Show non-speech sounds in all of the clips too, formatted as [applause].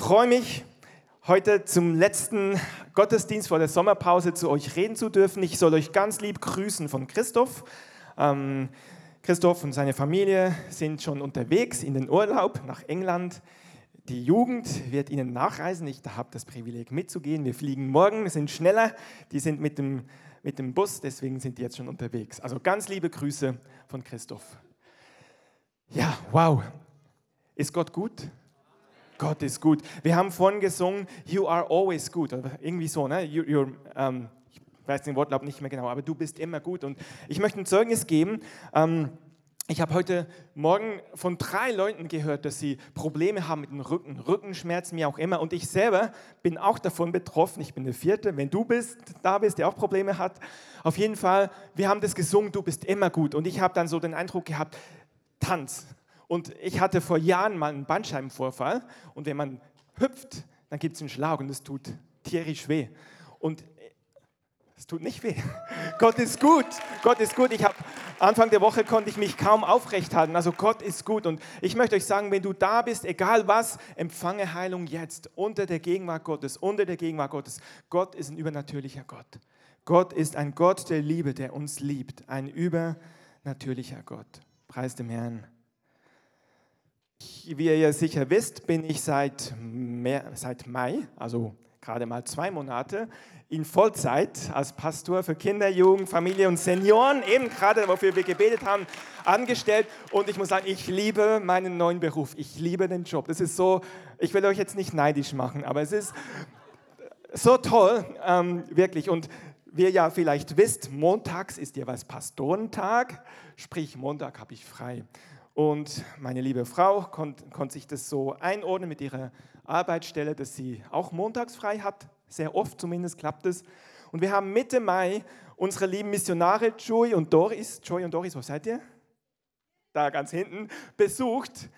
freue mich, heute zum letzten Gottesdienst vor der Sommerpause zu euch reden zu dürfen. Ich soll euch ganz lieb grüßen von Christoph. Ähm, Christoph und seine Familie sind schon unterwegs in den Urlaub nach England. Die Jugend wird ihnen nachreisen. Ich habe das Privileg mitzugehen. Wir fliegen morgen, sind schneller. Die sind mit dem, mit dem Bus, deswegen sind die jetzt schon unterwegs. Also ganz liebe Grüße von Christoph. Ja, wow. Ist Gott gut? Gott ist gut. Wir haben vorhin gesungen, You are always good. Oder irgendwie so, ne? You, you're, ähm, ich weiß den Wortlaut nicht mehr genau, aber du bist immer gut. Und ich möchte ein Zeugnis geben. Ähm, ich habe heute Morgen von drei Leuten gehört, dass sie Probleme haben mit dem Rücken, Rückenschmerzen, wie auch immer. Und ich selber bin auch davon betroffen. Ich bin der Vierte. Wenn du bist, da bist, der auch Probleme hat. Auf jeden Fall, wir haben das gesungen, du bist immer gut. Und ich habe dann so den Eindruck gehabt, Tanz. Und ich hatte vor Jahren mal einen Bandscheibenvorfall und wenn man hüpft, dann gibt es einen Schlag und es tut tierisch weh. Und es tut nicht weh. [laughs] Gott ist gut. Gott ist gut. Ich habe Anfang der Woche konnte ich mich kaum aufrecht halten. Also Gott ist gut. Und ich möchte euch sagen, wenn du da bist, egal was, empfange Heilung jetzt unter der Gegenwart Gottes, unter der Gegenwart Gottes. Gott ist ein übernatürlicher Gott. Gott ist ein Gott der Liebe, der uns liebt. Ein übernatürlicher Gott. Preis dem Herrn. Wie ihr sicher wisst, bin ich seit, mehr, seit Mai, also gerade mal zwei Monate, in Vollzeit als Pastor für Kinder, Jugend, Familie und Senioren, eben gerade wofür wir gebetet haben, angestellt. Und ich muss sagen, ich liebe meinen neuen Beruf. Ich liebe den Job. Das ist so, ich will euch jetzt nicht neidisch machen, aber es ist so toll, ähm, wirklich. Und wie ihr ja vielleicht wisst, montags ist jeweils Pastorentag, sprich Montag habe ich frei. Und meine liebe Frau konnte konnt sich das so einordnen mit ihrer Arbeitsstelle, dass sie auch montags frei hat. Sehr oft zumindest klappt es. Und wir haben Mitte Mai unsere lieben Missionare Joy und Doris, Joy und Doris, wo seid ihr? Da ganz hinten, besucht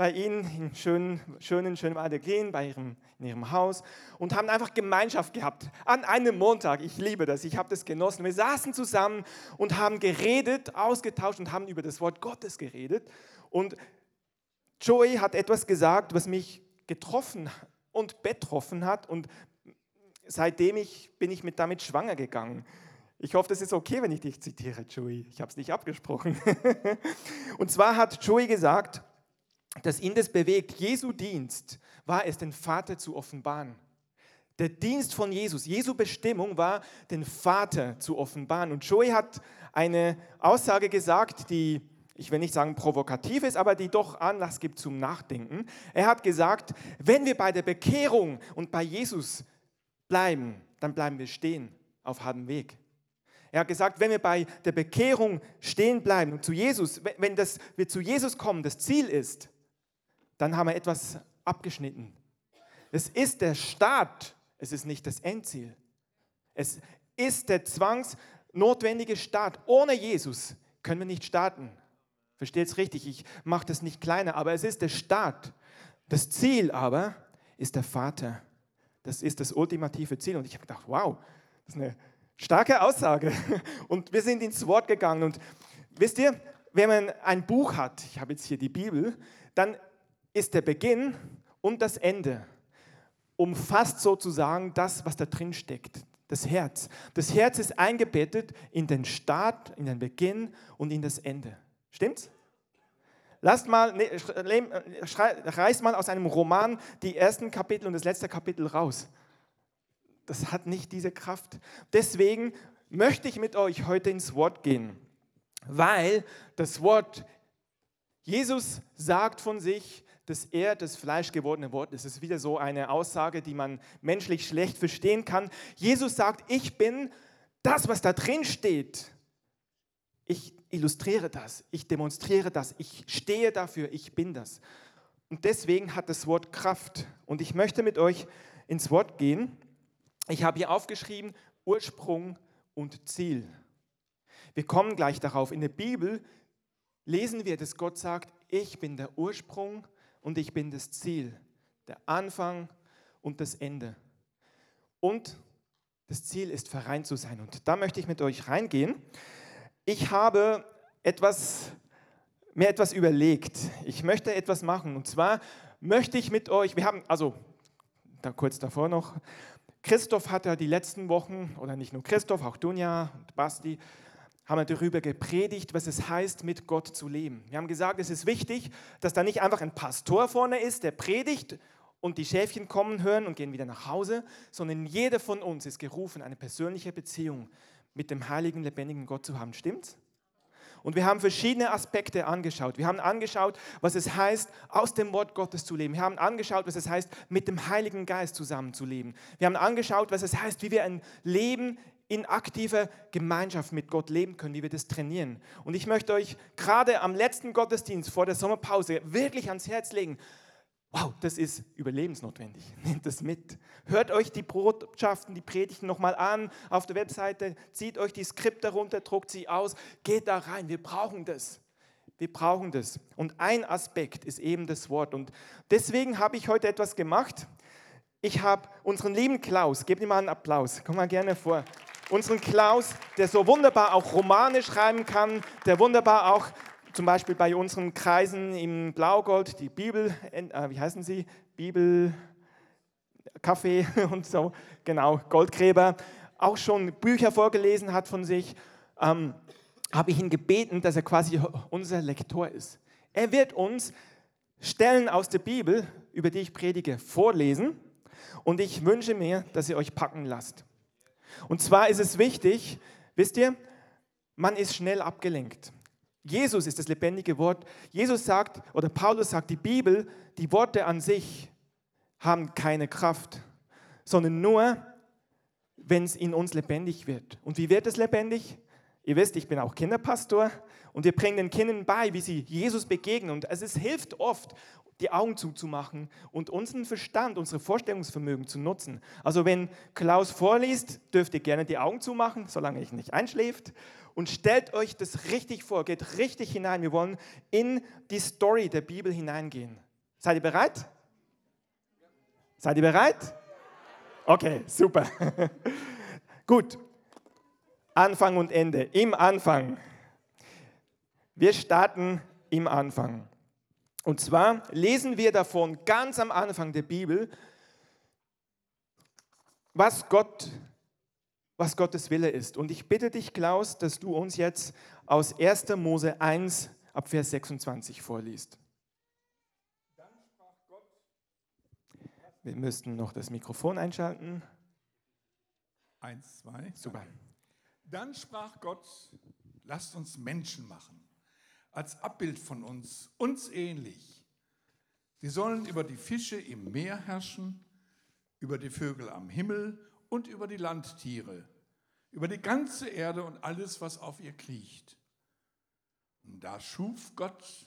bei ihnen in schönen, schönen, schönen Adeglen, bei ihrem, in ihrem Haus und haben einfach Gemeinschaft gehabt. An einem Montag, ich liebe das, ich habe das genossen. Wir saßen zusammen und haben geredet, ausgetauscht und haben über das Wort Gottes geredet. Und Joey hat etwas gesagt, was mich getroffen und betroffen hat und seitdem ich, bin ich mit damit schwanger gegangen. Ich hoffe, das ist okay, wenn ich dich zitiere, Joey. Ich habe es nicht abgesprochen. [laughs] und zwar hat Joey gesagt, dass ihn das bewegt. Jesu Dienst war es, den Vater zu offenbaren. Der Dienst von Jesus, Jesu Bestimmung war, den Vater zu offenbaren. Und Joey hat eine Aussage gesagt, die, ich will nicht sagen provokativ ist, aber die doch Anlass gibt zum Nachdenken. Er hat gesagt, wenn wir bei der Bekehrung und bei Jesus bleiben, dann bleiben wir stehen auf halbem Weg. Er hat gesagt, wenn wir bei der Bekehrung stehen bleiben und zu Jesus, wenn das, wir zu Jesus kommen, das Ziel ist, dann haben wir etwas abgeschnitten. Es ist der Start, es ist nicht das Endziel. Es ist der zwangsnotwendige Start. Ohne Jesus können wir nicht starten. Versteht es richtig, ich mache das nicht kleiner, aber es ist der Start. Das Ziel aber ist der Vater. Das ist das ultimative Ziel. Und ich habe gedacht, wow, das ist eine starke Aussage. [laughs] Und wir sind ins Wort gegangen. Und wisst ihr, wenn man ein Buch hat, ich habe jetzt hier die Bibel, dann ist der Beginn und das Ende. Umfasst sozusagen das, was da drin steckt, das Herz. Das Herz ist eingebettet in den Start, in den Beginn und in das Ende. Stimmt's? Lasst mal, ne, reißt mal aus einem Roman die ersten Kapitel und das letzte Kapitel raus. Das hat nicht diese Kraft. Deswegen möchte ich mit euch heute ins Wort gehen, weil das Wort Jesus sagt von sich, dass er das fleischgewordene Wort ist. Es ist wieder so eine Aussage, die man menschlich schlecht verstehen kann. Jesus sagt, ich bin das, was da drin steht. Ich illustriere das, ich demonstriere das, ich stehe dafür, ich bin das. Und deswegen hat das Wort Kraft. Und ich möchte mit euch ins Wort gehen. Ich habe hier aufgeschrieben Ursprung und Ziel. Wir kommen gleich darauf. In der Bibel lesen wir, dass Gott sagt, ich bin der Ursprung und ich bin das Ziel, der Anfang und das Ende. Und das Ziel ist, vereint zu sein. Und da möchte ich mit euch reingehen. Ich habe etwas, mir etwas überlegt. Ich möchte etwas machen. Und zwar möchte ich mit euch, wir haben, also da kurz davor noch. Christoph hat ja die letzten Wochen, oder nicht nur Christoph, auch Dunja und Basti, haben darüber gepredigt, was es heißt, mit Gott zu leben. Wir haben gesagt, es ist wichtig, dass da nicht einfach ein Pastor vorne ist, der predigt und die Schäfchen kommen, hören und gehen wieder nach Hause, sondern jeder von uns ist gerufen, eine persönliche Beziehung mit dem heiligen, lebendigen Gott zu haben. Stimmt's? Und wir haben verschiedene Aspekte angeschaut. Wir haben angeschaut, was es heißt, aus dem Wort Gottes zu leben. Wir haben angeschaut, was es heißt, mit dem Heiligen Geist zusammenzuleben. Wir haben angeschaut, was es heißt, wie wir ein Leben in aktiver Gemeinschaft mit Gott leben können, wie wir das trainieren. Und ich möchte euch gerade am letzten Gottesdienst vor der Sommerpause wirklich ans Herz legen, Wow, das ist überlebensnotwendig. [laughs] Nehmt das mit. Hört euch die Botschaften, die Predigten nochmal an auf der Webseite, zieht euch die Skripte runter, druckt sie aus, geht da rein. Wir brauchen das. Wir brauchen das. Und ein Aspekt ist eben das Wort. Und deswegen habe ich heute etwas gemacht. Ich habe unseren lieben Klaus, gebt ihm mal einen Applaus, komm mal gerne vor. Unseren Klaus, der so wunderbar auch Romane schreiben kann, der wunderbar auch zum Beispiel bei unseren Kreisen im Blaugold, die Bibel, äh, wie heißen sie? Bibel, Kaffee [laughs] und so, genau, Goldgräber, auch schon Bücher vorgelesen hat von sich, ähm, habe ich ihn gebeten, dass er quasi unser Lektor ist. Er wird uns Stellen aus der Bibel, über die ich predige, vorlesen und ich wünsche mir, dass ihr euch packen lasst. Und zwar ist es wichtig, wisst ihr, man ist schnell abgelenkt. Jesus ist das lebendige Wort. Jesus sagt, oder Paulus sagt, die Bibel, die Worte an sich haben keine Kraft, sondern nur, wenn es in uns lebendig wird. Und wie wird es lebendig? Ihr wisst, ich bin auch Kinderpastor und wir bringen den Kindern bei, wie sie Jesus begegnen. Und es hilft oft, die Augen zuzumachen und unseren Verstand, unsere Vorstellungsvermögen zu nutzen. Also wenn Klaus vorliest, dürft ihr gerne die Augen zumachen, solange ich nicht einschläft und stellt euch das richtig vor, geht richtig hinein. Wir wollen in die Story der Bibel hineingehen. Seid ihr bereit? Seid ihr bereit? Okay, super. [laughs] Gut. Anfang und Ende. Im Anfang. Wir starten im Anfang. Und zwar lesen wir davon ganz am Anfang der Bibel, was Gott was Gottes Wille ist. Und ich bitte dich, Klaus, dass du uns jetzt aus 1. Mose 1 ab Vers 26 vorliest. Wir müssten noch das Mikrofon einschalten. Eins, zwei. Super. Dann sprach Gott, lasst uns Menschen machen, als Abbild von uns, uns ähnlich. Sie sollen über die Fische im Meer herrschen, über die Vögel am Himmel und über die Landtiere, über die ganze Erde und alles, was auf ihr kriecht. Und da schuf Gott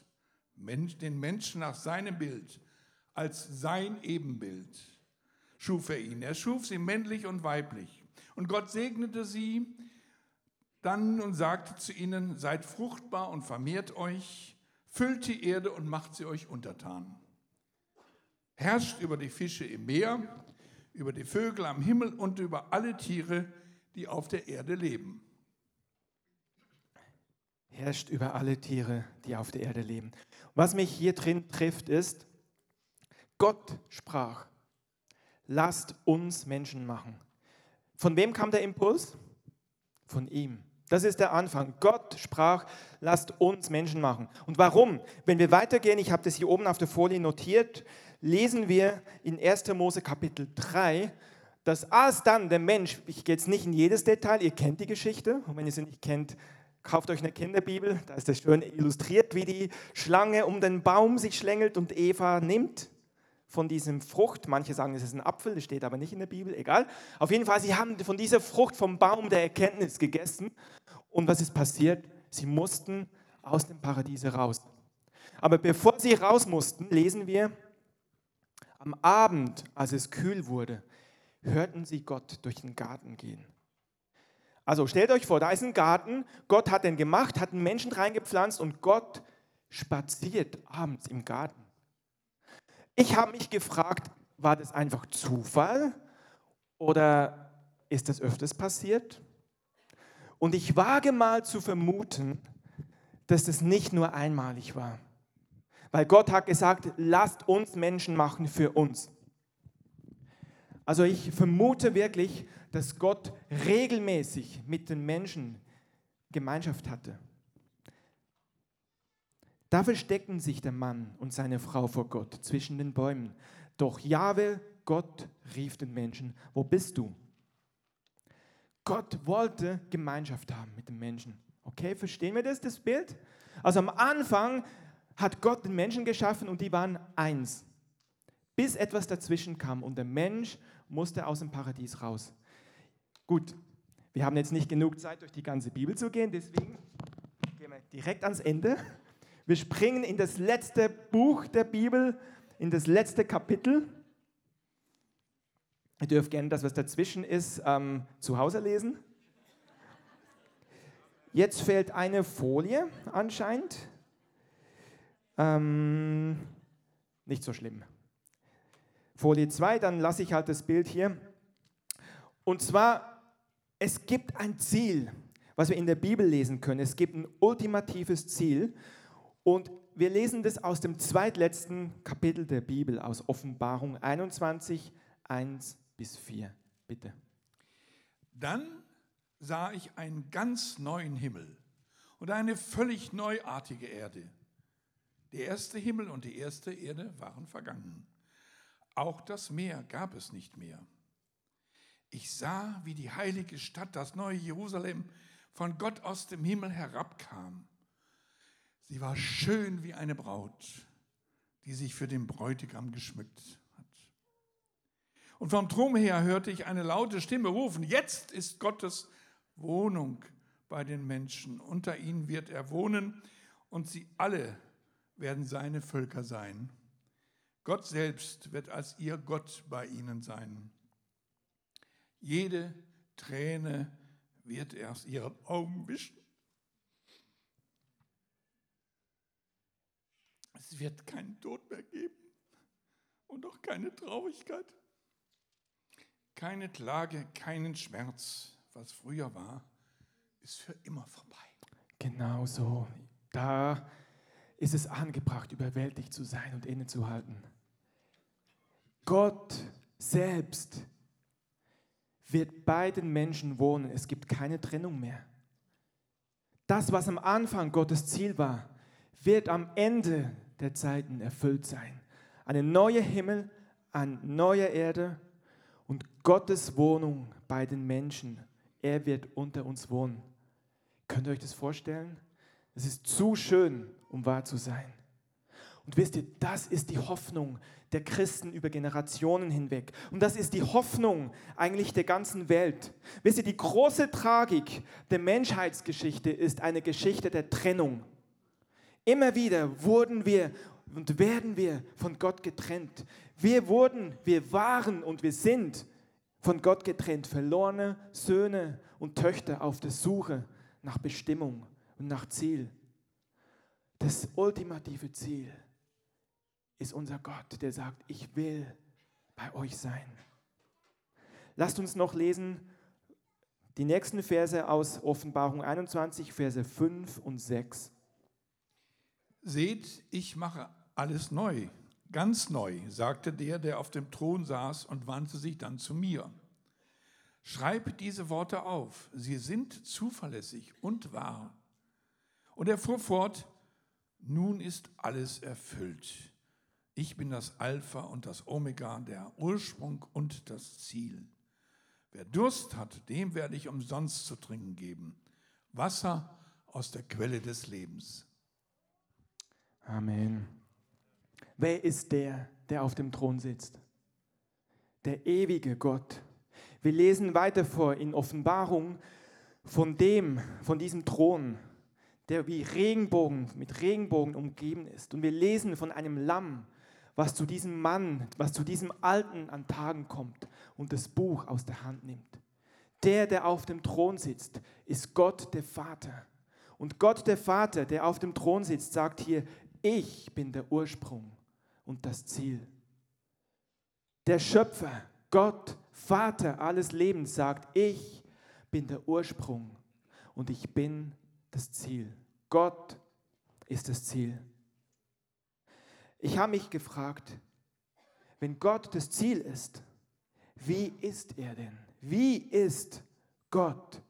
den Menschen nach seinem Bild, als sein Ebenbild. Schuf er ihn. Er schuf sie männlich und weiblich. Und Gott segnete sie dann und sagte zu ihnen, seid fruchtbar und vermehrt euch, füllt die Erde und macht sie euch untertan. Herrscht über die Fische im Meer über die Vögel am Himmel und über alle Tiere, die auf der Erde leben. Herrscht über alle Tiere, die auf der Erde leben. Was mich hier drin trifft, ist, Gott sprach, lasst uns Menschen machen. Von wem kam der Impuls? Von ihm. Das ist der Anfang. Gott sprach, lasst uns Menschen machen. Und warum? Wenn wir weitergehen, ich habe das hier oben auf der Folie notiert, lesen wir in 1. Mose Kapitel 3, dass als dann der Mensch, ich gehe jetzt nicht in jedes Detail, ihr kennt die Geschichte, und wenn ihr sie nicht kennt, kauft euch eine Kinderbibel, da ist das schön illustriert, wie die Schlange um den Baum sich schlängelt und Eva nimmt von diesem Frucht. Manche sagen, es ist ein Apfel, das steht aber nicht in der Bibel, egal. Auf jeden Fall, sie haben von dieser Frucht vom Baum der Erkenntnis gegessen. Und was ist passiert? Sie mussten aus dem Paradiese raus. Aber bevor sie raus mussten, lesen wir, am Abend, als es kühl wurde, hörten sie Gott durch den Garten gehen. Also stellt euch vor, da ist ein Garten, Gott hat den gemacht, hat einen Menschen reingepflanzt und Gott spaziert abends im Garten. Ich habe mich gefragt, war das einfach Zufall oder ist das öfters passiert? Und ich wage mal zu vermuten, dass das nicht nur einmalig war. Weil Gott hat gesagt, lasst uns Menschen machen für uns. Also ich vermute wirklich, dass Gott regelmäßig mit den Menschen Gemeinschaft hatte. Da versteckten sich der Mann und seine Frau vor Gott zwischen den Bäumen. Doch Jahwe, Gott, rief den Menschen, wo bist du? Gott wollte Gemeinschaft haben mit den Menschen. Okay, verstehen wir das, das Bild? Also am Anfang hat Gott den Menschen geschaffen und die waren eins. Bis etwas dazwischen kam und der Mensch musste aus dem Paradies raus. Gut, wir haben jetzt nicht genug Zeit, durch die ganze Bibel zu gehen, deswegen gehen wir direkt ans Ende. Wir springen in das letzte Buch der Bibel, in das letzte Kapitel. Ihr dürft gerne das, was dazwischen ist, ähm, zu Hause lesen. Jetzt fehlt eine Folie anscheinend. Ähm, nicht so schlimm. Folie 2, dann lasse ich halt das Bild hier. Und zwar, es gibt ein Ziel, was wir in der Bibel lesen können. Es gibt ein ultimatives Ziel. Und wir lesen das aus dem zweitletzten Kapitel der Bibel, aus Offenbarung 21, 1 bis 4. Bitte. Dann sah ich einen ganz neuen Himmel und eine völlig neuartige Erde. Der erste Himmel und die erste Erde waren vergangen. Auch das Meer gab es nicht mehr. Ich sah, wie die heilige Stadt, das neue Jerusalem, von Gott aus dem Himmel herabkam. Sie war schön wie eine Braut, die sich für den Bräutigam geschmückt hat. Und vom Thron her hörte ich eine laute Stimme rufen, jetzt ist Gottes Wohnung bei den Menschen. Unter ihnen wird er wohnen und sie alle werden seine Völker sein. Gott selbst wird als ihr Gott bei ihnen sein. Jede Träne wird er aus ihren Augen wischen. Es wird keinen Tod mehr geben und auch keine Traurigkeit, keine Klage, keinen Schmerz was früher war, ist für immer vorbei. Genau so. Da ist es angebracht, überwältigt zu sein und innezuhalten. Gott selbst wird bei den Menschen wohnen. Es gibt keine Trennung mehr. Das, was am Anfang Gottes Ziel war, wird am Ende der Zeiten erfüllt sein. Eine neue Himmel, eine neue Erde und Gottes Wohnung bei den Menschen er wird unter uns wohnen. Könnt ihr euch das vorstellen? Es ist zu schön, um wahr zu sein. Und wisst ihr, das ist die Hoffnung der Christen über Generationen hinweg. Und das ist die Hoffnung eigentlich der ganzen Welt. Wisst ihr, die große Tragik der Menschheitsgeschichte ist eine Geschichte der Trennung. Immer wieder wurden wir und werden wir von Gott getrennt. Wir wurden, wir waren und wir sind von Gott getrennt, verlorene Söhne und Töchter auf der Suche nach Bestimmung und nach Ziel. Das ultimative Ziel ist unser Gott, der sagt, ich will bei euch sein. Lasst uns noch lesen die nächsten Verse aus Offenbarung 21, Verse 5 und 6. Seht, ich mache alles neu. Ganz neu, sagte der, der auf dem Thron saß und wandte sich dann zu mir. Schreib diese Worte auf, sie sind zuverlässig und wahr. Und er fuhr fort, nun ist alles erfüllt. Ich bin das Alpha und das Omega, der Ursprung und das Ziel. Wer Durst hat, dem werde ich umsonst zu trinken geben. Wasser aus der Quelle des Lebens. Amen. Wer ist der, der auf dem Thron sitzt? Der ewige Gott. Wir lesen weiter vor in Offenbarung von dem, von diesem Thron, der wie Regenbogen, mit Regenbogen umgeben ist. Und wir lesen von einem Lamm, was zu diesem Mann, was zu diesem Alten an Tagen kommt und das Buch aus der Hand nimmt. Der, der auf dem Thron sitzt, ist Gott der Vater. Und Gott der Vater, der auf dem Thron sitzt, sagt hier, ich bin der Ursprung und das Ziel. Der Schöpfer, Gott, Vater alles Lebens, sagt, ich bin der Ursprung und ich bin das Ziel. Gott ist das Ziel. Ich habe mich gefragt, wenn Gott das Ziel ist, wie ist er denn? Wie ist Gott?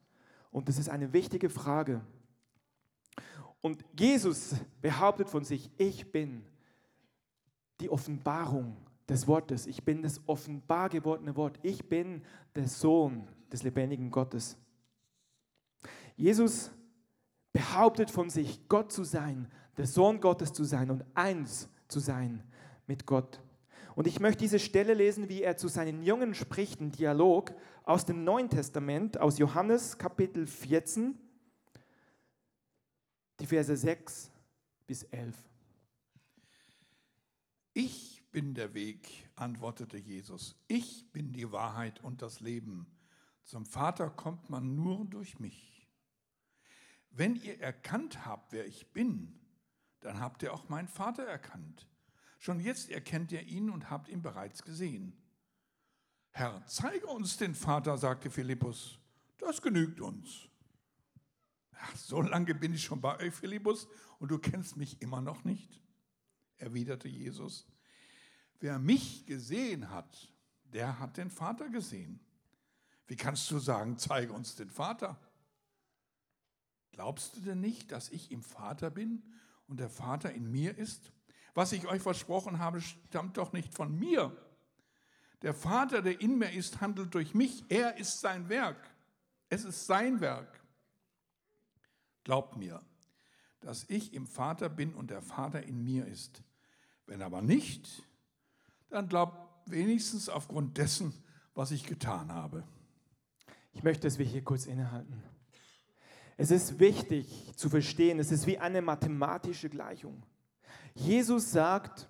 Und das ist eine wichtige Frage. Und Jesus behauptet von sich, ich bin die Offenbarung des Wortes. Ich bin das offenbar gewordene Wort. Ich bin der Sohn des lebendigen Gottes. Jesus behauptet von sich, Gott zu sein, der Sohn Gottes zu sein und eins zu sein mit Gott. Und ich möchte diese Stelle lesen, wie er zu seinen Jungen spricht, ein Dialog aus dem Neuen Testament, aus Johannes Kapitel 14, die Verse 6 bis 11. Ich bin der Weg, antwortete Jesus. Ich bin die Wahrheit und das Leben. Zum Vater kommt man nur durch mich. Wenn ihr erkannt habt, wer ich bin, dann habt ihr auch meinen Vater erkannt. Schon jetzt erkennt ihr ihn und habt ihn bereits gesehen. Herr, zeige uns den Vater, sagte Philippus. Das genügt uns. Ach, so lange bin ich schon bei euch, Philippus, und du kennst mich immer noch nicht? erwiderte Jesus. Wer mich gesehen hat, der hat den Vater gesehen. Wie kannst du sagen, zeige uns den Vater? Glaubst du denn nicht, dass ich im Vater bin und der Vater in mir ist? Was ich euch versprochen habe, stammt doch nicht von mir. Der Vater, der in mir ist, handelt durch mich. Er ist sein Werk. Es ist sein Werk. Glaubt mir, dass ich im Vater bin und der Vater in mir ist. Wenn aber nicht, dann glaubt wenigstens aufgrund dessen, was ich getan habe. Ich möchte, dass wir hier kurz innehalten. Es ist wichtig zu verstehen, es ist wie eine mathematische Gleichung. Jesus sagt,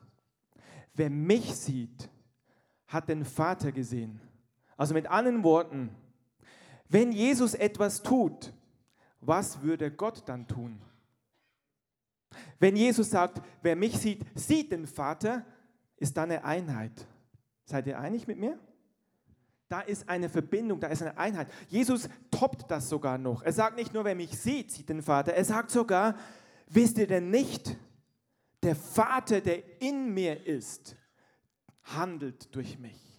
wer mich sieht, hat den Vater gesehen. Also mit anderen Worten, wenn Jesus etwas tut, was würde Gott dann tun? Wenn Jesus sagt, wer mich sieht, sieht den Vater, ist da eine Einheit. Seid ihr einig mit mir? Da ist eine Verbindung, da ist eine Einheit. Jesus toppt das sogar noch. Er sagt nicht nur, wer mich sieht, sieht den Vater. Er sagt sogar, wisst ihr denn nicht, der Vater, der in mir ist, handelt durch mich.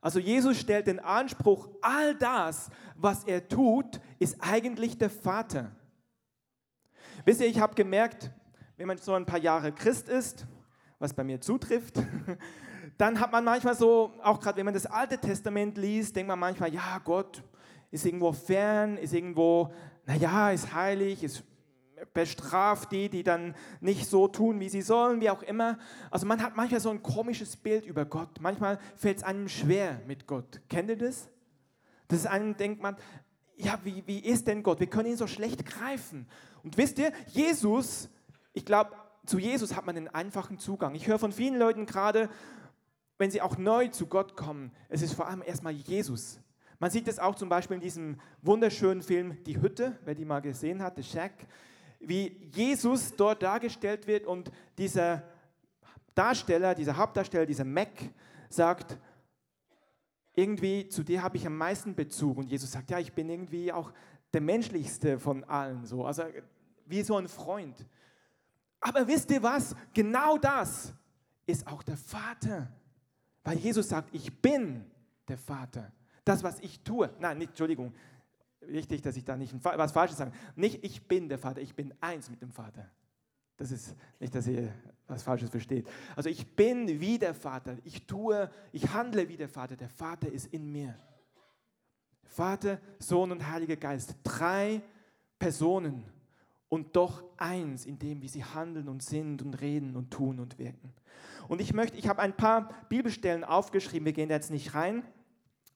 Also Jesus stellt den Anspruch, all das, was er tut, ist eigentlich der Vater. Wisst ihr, ich habe gemerkt, wenn man so ein paar Jahre Christ ist, was bei mir zutrifft, [laughs] dann hat man manchmal so, auch gerade wenn man das Alte Testament liest, denkt man manchmal, ja, Gott ist irgendwo fern, ist irgendwo, naja, ist heilig, ist bestraft die, die dann nicht so tun, wie sie sollen, wie auch immer. Also man hat manchmal so ein komisches Bild über Gott. Manchmal fällt es einem schwer mit Gott. Kennt ihr das? Das ist einem, denkt man, ja, wie, wie ist denn Gott? Wir können ihn so schlecht greifen. Und wisst ihr, Jesus, ich glaube, zu Jesus hat man einen einfachen Zugang. Ich höre von vielen Leuten gerade, wenn sie auch neu zu Gott kommen, es ist vor allem erstmal Jesus. Man sieht das auch zum Beispiel in diesem wunderschönen Film Die Hütte, wer die mal gesehen hat, The Shack wie Jesus dort dargestellt wird und dieser Darsteller, dieser Hauptdarsteller, dieser Mac sagt, irgendwie zu dir habe ich am meisten Bezug. Und Jesus sagt, ja, ich bin irgendwie auch der menschlichste von allen, so, also wie so ein Freund. Aber wisst ihr was? Genau das ist auch der Vater. Weil Jesus sagt, ich bin der Vater. Das, was ich tue, nein, nicht, Entschuldigung, wichtig, dass ich da nicht was Falsches sage. Nicht ich bin der Vater, ich bin eins mit dem Vater. Das ist nicht, dass ihr was Falsches versteht. Also ich bin wie der Vater. Ich tue, ich handle wie der Vater. Der Vater ist in mir. Vater, Sohn und Heiliger Geist. Drei Personen und doch eins in dem, wie sie handeln und sind und reden und tun und wirken. Und ich möchte, ich habe ein paar Bibelstellen aufgeschrieben. Wir gehen da jetzt nicht rein.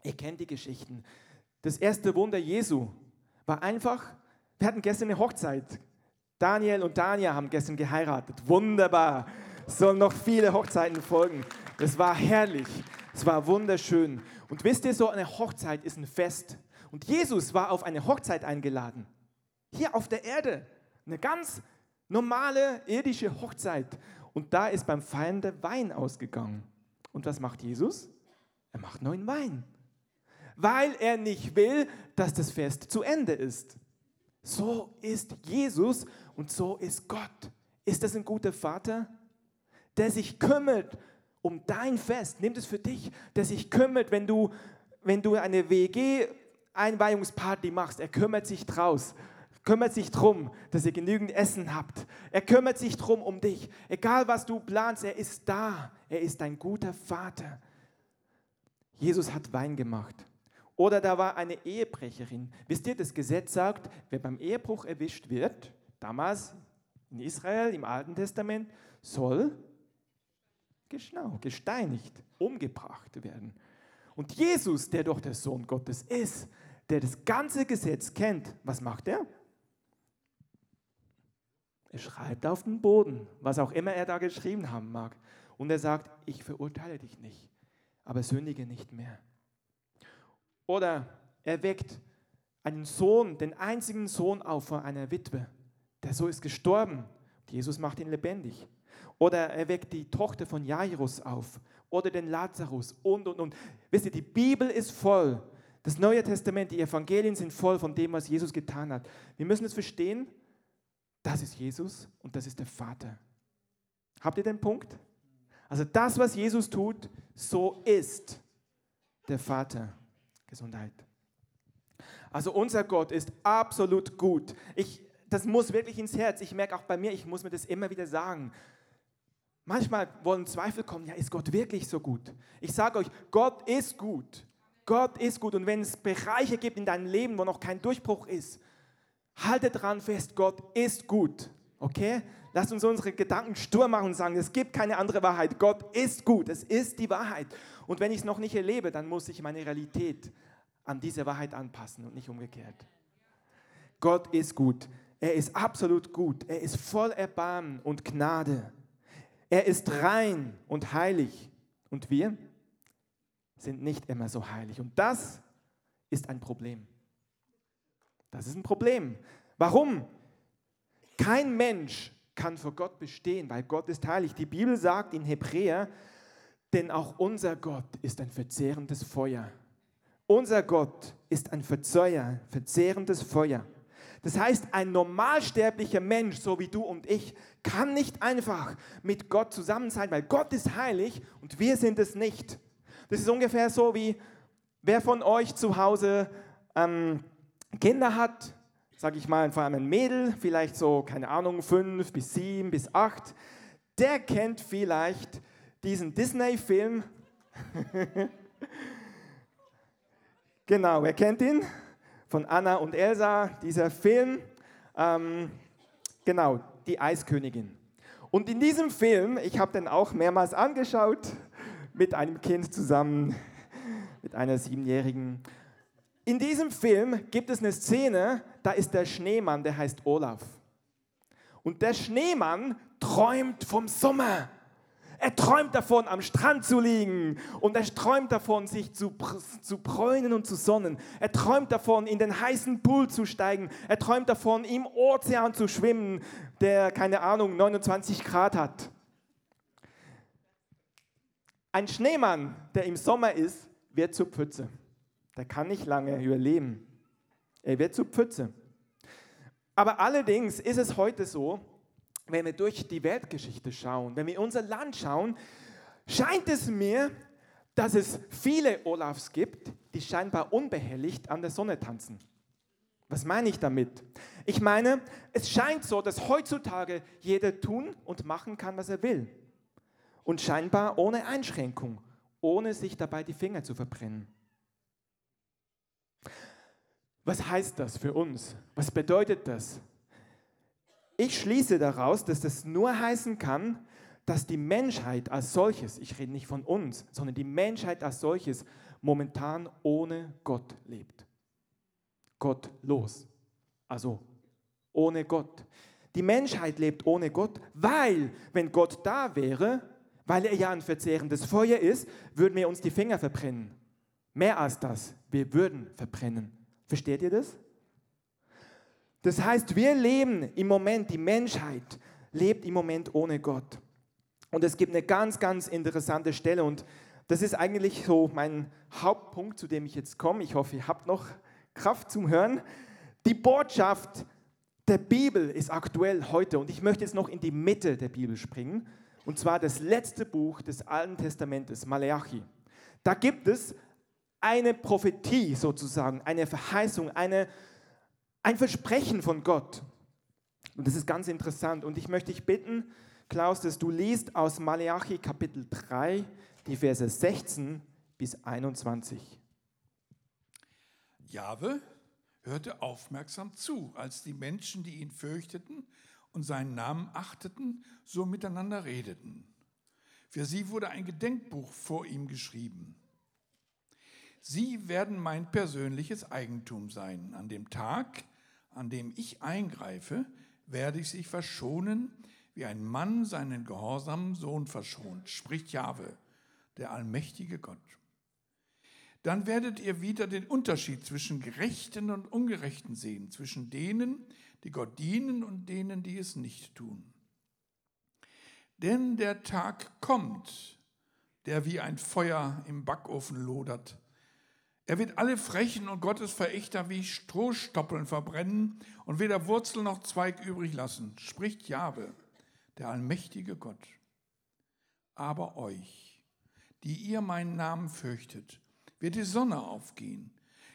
Ihr kennt die Geschichten. Das erste Wunder Jesu war einfach, wir hatten gestern eine Hochzeit. Daniel und Dania haben gestern geheiratet. Wunderbar. Es sollen noch viele Hochzeiten folgen. Das war herrlich. Es war wunderschön. Und wisst ihr, so eine Hochzeit ist ein Fest. Und Jesus war auf eine Hochzeit eingeladen. Hier auf der Erde. Eine ganz normale irdische Hochzeit. Und da ist beim Feiern der Wein ausgegangen. Und was macht Jesus? Er macht neuen Wein weil er nicht will, dass das Fest zu Ende ist. So ist Jesus und so ist Gott. Ist das ein guter Vater, der sich kümmert um dein Fest? Nimm es für dich, der sich kümmert, wenn du wenn du eine WG-Einweihungsparty machst, er kümmert sich draus kümmert sich darum, dass ihr genügend Essen habt. Er kümmert sich darum um dich. Egal was du planst, er ist da. Er ist ein guter Vater. Jesus hat Wein gemacht. Oder da war eine Ehebrecherin. Wisst ihr, das Gesetz sagt, wer beim Ehebruch erwischt wird, damals in Israel im Alten Testament, soll gesteinigt, umgebracht werden. Und Jesus, der doch der Sohn Gottes ist, der das ganze Gesetz kennt, was macht er? Er schreibt auf den Boden, was auch immer er da geschrieben haben mag. Und er sagt, ich verurteile dich nicht, aber sündige nicht mehr. Oder er weckt einen Sohn, den einzigen Sohn auf von einer Witwe. Der Sohn ist gestorben. Jesus macht ihn lebendig. Oder er weckt die Tochter von Jairus auf. Oder den Lazarus und, und, und. Wisst ihr, die Bibel ist voll. Das Neue Testament, die Evangelien sind voll von dem, was Jesus getan hat. Wir müssen es verstehen, das ist Jesus und das ist der Vater. Habt ihr den Punkt? Also das, was Jesus tut, so ist der Vater. Gesundheit. Also unser Gott ist absolut gut. Ich, das muss wirklich ins Herz. Ich merke auch bei mir, ich muss mir das immer wieder sagen. Manchmal wollen Zweifel kommen, ja, ist Gott wirklich so gut? Ich sage euch, Gott ist gut. Gott ist gut. Und wenn es Bereiche gibt in deinem Leben, wo noch kein Durchbruch ist, halte dran fest, Gott ist gut. Okay? Lasst uns unsere Gedanken sturm machen und sagen, es gibt keine andere Wahrheit. Gott ist gut. Es ist die Wahrheit. Und wenn ich es noch nicht erlebe, dann muss ich meine Realität an diese Wahrheit anpassen und nicht umgekehrt. Gott ist gut. Er ist absolut gut. Er ist voll Erbarmen und Gnade. Er ist rein und heilig. Und wir sind nicht immer so heilig. Und das ist ein Problem. Das ist ein Problem. Warum? Kein Mensch kann vor Gott bestehen, weil Gott ist heilig. Die Bibel sagt in Hebräer, denn auch unser Gott ist ein verzehrendes Feuer. Unser Gott ist ein Verzeuger, verzehrendes Feuer. Das heißt, ein normalsterblicher Mensch, so wie du und ich, kann nicht einfach mit Gott zusammen sein, weil Gott ist heilig und wir sind es nicht. Das ist ungefähr so wie, wer von euch zu Hause ähm, Kinder hat, sage ich mal, vor allem ein Mädel, vielleicht so, keine Ahnung, fünf bis sieben bis acht, der kennt vielleicht diesen Disney-Film. [laughs] genau, wer kennt ihn? Von Anna und Elsa, dieser Film. Ähm, genau, die Eiskönigin. Und in diesem Film, ich habe den auch mehrmals angeschaut, mit einem Kind zusammen, mit einer Siebenjährigen. In diesem Film gibt es eine Szene, da ist der Schneemann, der heißt Olaf. Und der Schneemann träumt vom Sommer. Er träumt davon, am Strand zu liegen. Und er träumt davon, sich zu, zu bräunen und zu sonnen. Er träumt davon, in den heißen Pool zu steigen. Er träumt davon, im Ozean zu schwimmen, der, keine Ahnung, 29 Grad hat. Ein Schneemann, der im Sommer ist, wird zur Pfütze. Der kann nicht lange überleben. Er wird zur Pfütze. Aber allerdings ist es heute so, wenn wir durch die Weltgeschichte schauen, wenn wir unser Land schauen, scheint es mir, dass es viele Olafs gibt, die scheinbar unbehelligt an der Sonne tanzen. Was meine ich damit? Ich meine, es scheint so, dass heutzutage jeder tun und machen kann, was er will. Und scheinbar ohne Einschränkung, ohne sich dabei die Finger zu verbrennen. Was heißt das für uns? Was bedeutet das? Ich schließe daraus, dass das nur heißen kann, dass die Menschheit als solches, ich rede nicht von uns, sondern die Menschheit als solches momentan ohne Gott lebt. Gottlos. Also ohne Gott. Die Menschheit lebt ohne Gott, weil wenn Gott da wäre, weil er ja ein verzehrendes Feuer ist, würden wir uns die Finger verbrennen. Mehr als das, wir würden verbrennen. Versteht ihr das? Das heißt, wir leben im Moment, die Menschheit lebt im Moment ohne Gott. Und es gibt eine ganz, ganz interessante Stelle und das ist eigentlich so mein Hauptpunkt, zu dem ich jetzt komme. Ich hoffe, ihr habt noch Kraft zum Hören. Die Botschaft der Bibel ist aktuell heute und ich möchte jetzt noch in die Mitte der Bibel springen und zwar das letzte Buch des Alten Testamentes, Malachi. Da gibt es eine Prophetie sozusagen, eine Verheißung, eine, ein Versprechen von Gott. Und das ist ganz interessant. Und ich möchte dich bitten, Klaus, dass du liest aus Malachi Kapitel 3, die Verse 16 bis 21. Jahwe hörte aufmerksam zu, als die Menschen, die ihn fürchteten und seinen Namen achteten, so miteinander redeten. Für sie wurde ein Gedenkbuch vor ihm geschrieben. Sie werden mein persönliches Eigentum sein. An dem Tag, an dem ich eingreife, werde ich sie verschonen, wie ein Mann seinen gehorsamen Sohn verschont, spricht Jahwe, der allmächtige Gott. Dann werdet ihr wieder den Unterschied zwischen Gerechten und Ungerechten sehen, zwischen denen, die Gott dienen und denen, die es nicht tun. Denn der Tag kommt, der wie ein Feuer im Backofen lodert, er wird alle Frechen und Gottesverächter wie Strohstoppeln verbrennen und weder Wurzel noch Zweig übrig lassen, spricht Jahwe, der allmächtige Gott. Aber euch, die ihr meinen Namen fürchtet, wird die Sonne aufgehen.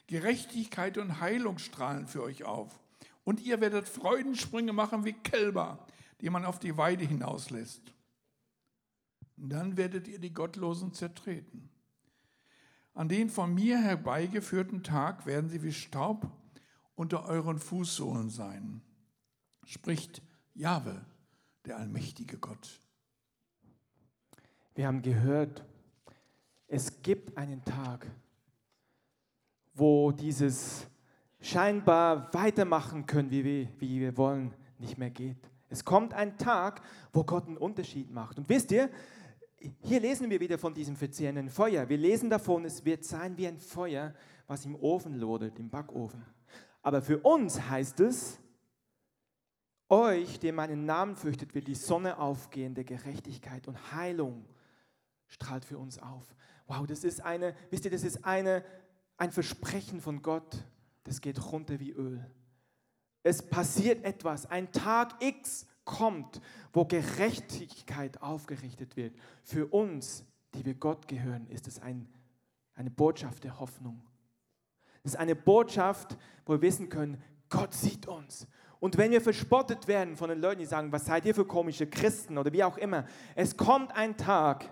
Gerechtigkeit und Heilung strahlen für euch auf. Und ihr werdet Freudensprünge machen wie Kälber, die man auf die Weide hinauslässt. Und dann werdet ihr die Gottlosen zertreten. An den von mir herbeigeführten Tag werden sie wie Staub unter euren Fußsohlen sein, spricht Jahwe, der allmächtige Gott. Wir haben gehört, es gibt einen Tag, wo dieses scheinbar weitermachen können, wie wir, wie wir wollen, nicht mehr geht. Es kommt ein Tag, wo Gott einen Unterschied macht. Und wisst ihr, hier lesen wir wieder von diesem verzehrenden Feuer. Wir lesen davon, es wird sein wie ein Feuer, was im Ofen lodert, im Backofen. Aber für uns heißt es, euch, der meinen Namen fürchtet, wird die Sonne aufgehen der Gerechtigkeit und Heilung strahlt für uns auf. Wow, das ist eine, wisst ihr, das ist eine, ein Versprechen von Gott, das geht runter wie Öl. Es passiert etwas, ein Tag X kommt, wo Gerechtigkeit aufgerichtet wird. Für uns, die wir Gott gehören, ist es ein, eine Botschaft der Hoffnung. Es ist eine Botschaft, wo wir wissen können, Gott sieht uns. Und wenn wir verspottet werden von den Leuten, die sagen, was seid ihr für komische Christen oder wie auch immer, es kommt ein Tag,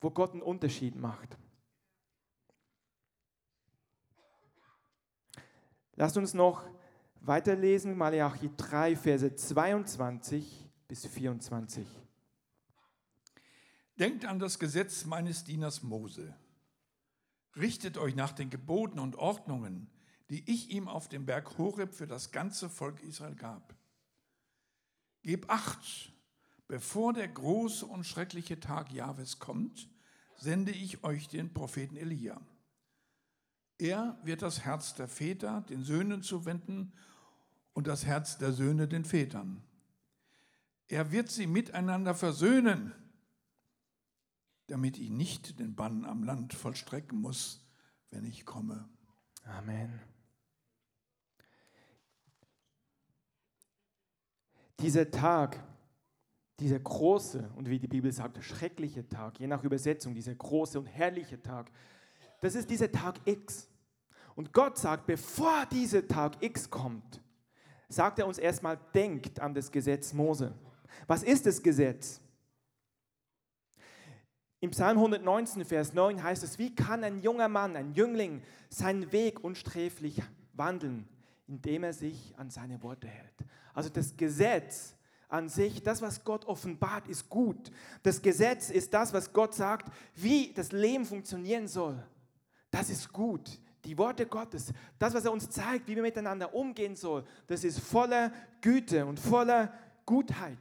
wo Gott einen Unterschied macht. Lasst uns noch Weiterlesen, Malachi 3, Verse 22 bis 24. Denkt an das Gesetz meines Dieners Mose. Richtet euch nach den Geboten und Ordnungen, die ich ihm auf dem Berg Horeb für das ganze Volk Israel gab. Gebt acht, bevor der große und schreckliche Tag Jahwes kommt, sende ich euch den Propheten Elia. Er wird das Herz der Väter den Söhnen zuwenden und das Herz der Söhne den Vätern. Er wird sie miteinander versöhnen, damit ich nicht den Bann am Land vollstrecken muss, wenn ich komme. Amen. Dieser Tag, dieser große und wie die Bibel sagt, schreckliche Tag, je nach Übersetzung, dieser große und herrliche Tag, das ist dieser Tag X. Und Gott sagt, bevor dieser Tag X kommt, sagt er uns erstmal, denkt an das Gesetz Mose. Was ist das Gesetz? Im Psalm 119, Vers 9 heißt es, wie kann ein junger Mann, ein Jüngling, seinen Weg unsträflich wandeln, indem er sich an seine Worte hält. Also das Gesetz an sich, das, was Gott offenbart, ist gut. Das Gesetz ist das, was Gott sagt, wie das Leben funktionieren soll. Das ist gut die Worte Gottes, das, was er uns zeigt, wie wir miteinander umgehen sollen, das ist voller Güte und voller Gutheit.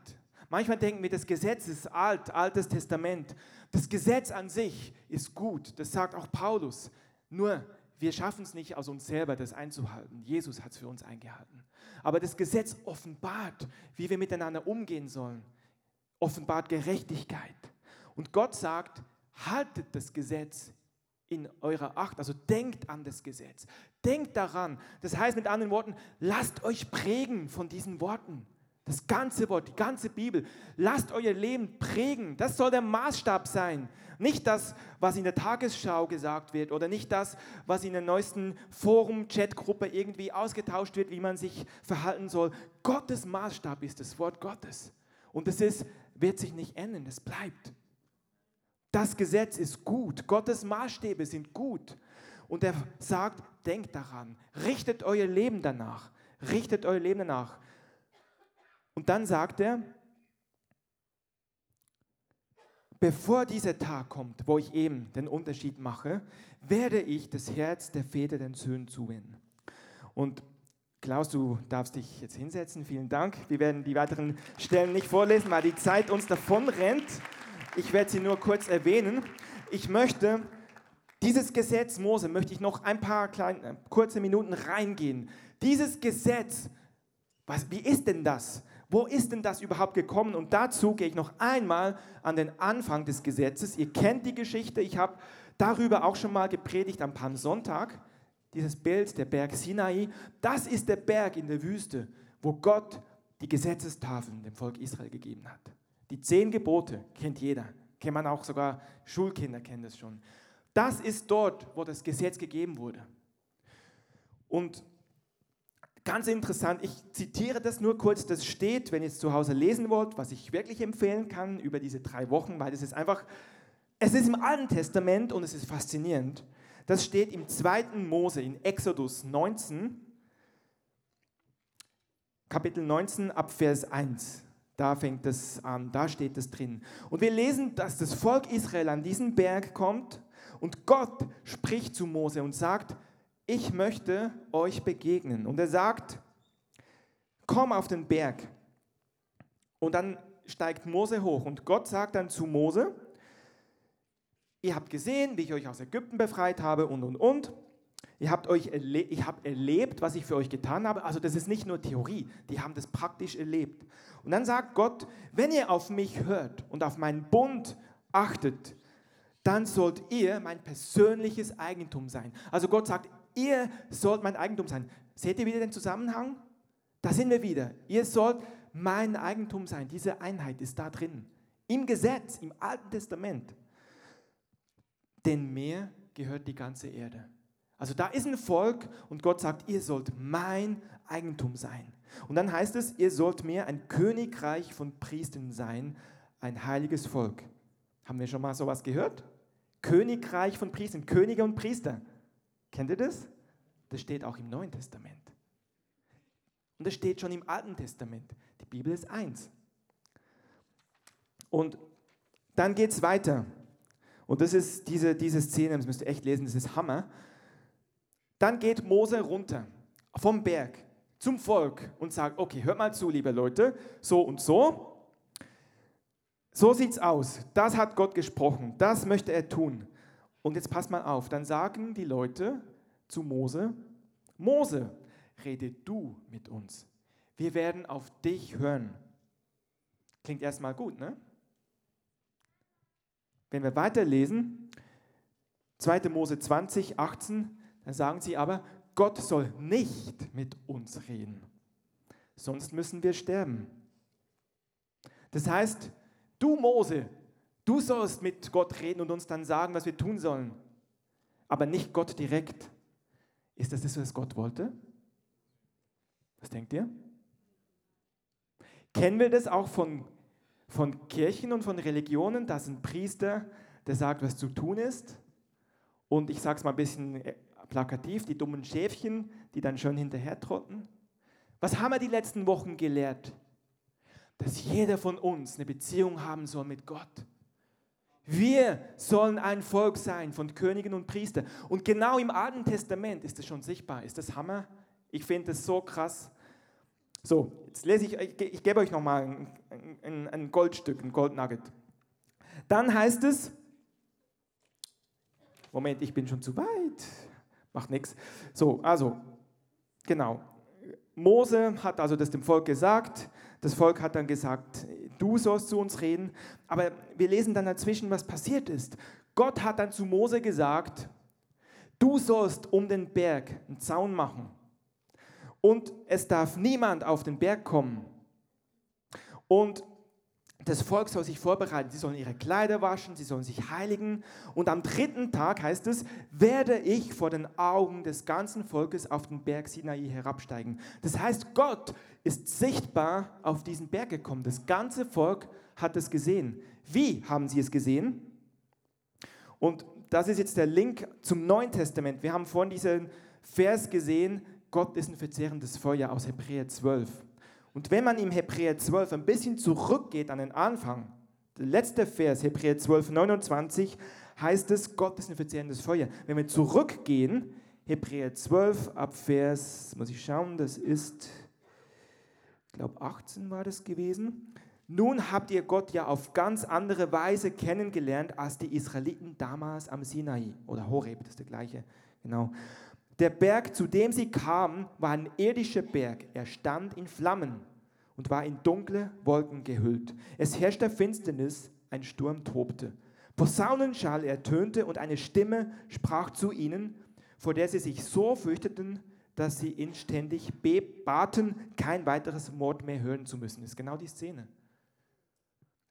Manchmal denken wir, das Gesetz ist alt, altes Testament. Das Gesetz an sich ist gut, das sagt auch Paulus. Nur wir schaffen es nicht aus uns selber, das einzuhalten. Jesus hat es für uns eingehalten. Aber das Gesetz offenbart, wie wir miteinander umgehen sollen, offenbart Gerechtigkeit. Und Gott sagt, haltet das Gesetz in eurer Acht. Also denkt an das Gesetz. Denkt daran. Das heißt mit anderen Worten, lasst euch prägen von diesen Worten. Das ganze Wort, die ganze Bibel. Lasst euer Leben prägen. Das soll der Maßstab sein. Nicht das, was in der Tagesschau gesagt wird oder nicht das, was in der neuesten Forum-Chat-Gruppe irgendwie ausgetauscht wird, wie man sich verhalten soll. Gottes Maßstab ist das Wort Gottes. Und es ist, wird sich nicht ändern, es bleibt. Das Gesetz ist gut. Gottes Maßstäbe sind gut. Und er sagt, denkt daran, richtet euer Leben danach. Richtet euer Leben danach. Und dann sagt er, bevor dieser Tag kommt, wo ich eben den Unterschied mache, werde ich das Herz der Väter den Söhnen zuwenden. Und Klaus, du darfst dich jetzt hinsetzen. Vielen Dank. Wir werden die weiteren Stellen nicht vorlesen, weil die Zeit uns davon rennt. Ich werde sie nur kurz erwähnen. Ich möchte dieses Gesetz Mose möchte ich noch ein paar kleine, kurze Minuten reingehen. Dieses Gesetz, was, wie ist denn das? Wo ist denn das überhaupt gekommen? Und dazu gehe ich noch einmal an den Anfang des Gesetzes. Ihr kennt die Geschichte, ich habe darüber auch schon mal gepredigt am Palmsonntag. Dieses Bild, der Berg Sinai, das ist der Berg in der Wüste, wo Gott die Gesetzestafeln dem Volk Israel gegeben hat. Die zehn Gebote kennt jeder, kennt man auch sogar, Schulkinder kennen das schon. Das ist dort, wo das Gesetz gegeben wurde. Und Ganz interessant, ich zitiere das nur kurz, das steht, wenn ihr es zu Hause lesen wollt, was ich wirklich empfehlen kann über diese drei Wochen, weil es ist einfach, es ist im Alten Testament und es ist faszinierend. Das steht im 2. Mose, in Exodus 19, Kapitel 19 ab Vers 1. Da fängt es an, da steht es drin. Und wir lesen, dass das Volk Israel an diesen Berg kommt und Gott spricht zu Mose und sagt, ich möchte euch begegnen. Und er sagt, komm auf den Berg. Und dann steigt Mose hoch und Gott sagt dann zu Mose, ihr habt gesehen, wie ich euch aus Ägypten befreit habe und, und, und. Ihr habt euch ich habe erlebt, was ich für euch getan habe. Also das ist nicht nur Theorie, die haben das praktisch erlebt. Und dann sagt Gott, wenn ihr auf mich hört und auf meinen Bund achtet, dann sollt ihr mein persönliches Eigentum sein. Also Gott sagt, Ihr sollt mein Eigentum sein. Seht ihr wieder den Zusammenhang? Da sind wir wieder. Ihr sollt mein Eigentum sein. Diese Einheit ist da drin. Im Gesetz, im Alten Testament. Denn mir gehört die ganze Erde. Also da ist ein Volk und Gott sagt, ihr sollt mein Eigentum sein. Und dann heißt es, ihr sollt mir ein Königreich von Priestern sein, ein heiliges Volk. Haben wir schon mal sowas gehört? Königreich von Priestern, Könige und Priester. Kennt ihr das? Das steht auch im Neuen Testament. Und das steht schon im Alten Testament. Die Bibel ist eins. Und dann geht es weiter. Und das ist diese, diese Szene, das müsst ihr echt lesen, das ist Hammer. Dann geht Mose runter vom Berg zum Volk und sagt, okay, hört mal zu, liebe Leute, so und so. So sieht's aus. Das hat Gott gesprochen. Das möchte er tun. Und jetzt passt mal auf, dann sagen die Leute zu Mose, Mose, rede du mit uns. Wir werden auf dich hören. Klingt erstmal gut, ne? Wenn wir weiterlesen, 2. Mose 20, 18, dann sagen sie aber, Gott soll nicht mit uns reden, sonst müssen wir sterben. Das heißt, du Mose, Du sollst mit Gott reden und uns dann sagen, was wir tun sollen, aber nicht Gott direkt. Ist das das, was Gott wollte? Was denkt ihr? Kennen wir das auch von, von Kirchen und von Religionen, dass ein Priester, der sagt, was zu tun ist? Und ich sage es mal ein bisschen plakativ, die dummen Schäfchen, die dann schön hinterher trotten. Was haben wir die letzten Wochen gelehrt? Dass jeder von uns eine Beziehung haben soll mit Gott. Wir sollen ein Volk sein von Königen und Priestern. Und genau im Alten Testament ist das schon sichtbar. Ist das Hammer? Ich finde das so krass. So, jetzt lese ich, ich, ich gebe euch nochmal ein, ein, ein Goldstück, ein Goldnugget. Dann heißt es, Moment, ich bin schon zu weit. Macht nichts. So, also, genau. Mose hat also das dem Volk gesagt. Das Volk hat dann gesagt, du sollst zu uns reden. Aber wir lesen dann dazwischen, was passiert ist. Gott hat dann zu Mose gesagt, du sollst um den Berg einen Zaun machen. Und es darf niemand auf den Berg kommen. Und das Volk soll sich vorbereiten, sie sollen ihre Kleider waschen, sie sollen sich heiligen. Und am dritten Tag heißt es, werde ich vor den Augen des ganzen Volkes auf den Berg Sinai herabsteigen. Das heißt, Gott ist sichtbar auf diesen Berg gekommen. Das ganze Volk hat es gesehen. Wie haben sie es gesehen? Und das ist jetzt der Link zum Neuen Testament. Wir haben vorhin diesen Vers gesehen, Gott ist ein verzehrendes Feuer aus Hebräer 12. Und wenn man im Hebräer 12 ein bisschen zurückgeht an den Anfang, der letzte Vers, Hebräer 12, 29, heißt es, Gott ist ein verzehrendes Feuer. Wenn wir zurückgehen, Hebräer 12 ab Vers, muss ich schauen, das ist, ich glaube 18 war das gewesen. Nun habt ihr Gott ja auf ganz andere Weise kennengelernt als die Israeliten damals am Sinai oder Horeb, das ist der gleiche, genau. Der Berg, zu dem sie kamen, war ein irdischer Berg. Er stand in Flammen und war in dunkle Wolken gehüllt. Es herrschte Finsternis, ein Sturm tobte. Posaunenschall ertönte und eine Stimme sprach zu ihnen, vor der sie sich so fürchteten, dass sie inständig baten, kein weiteres Wort mehr hören zu müssen. Das ist genau die Szene.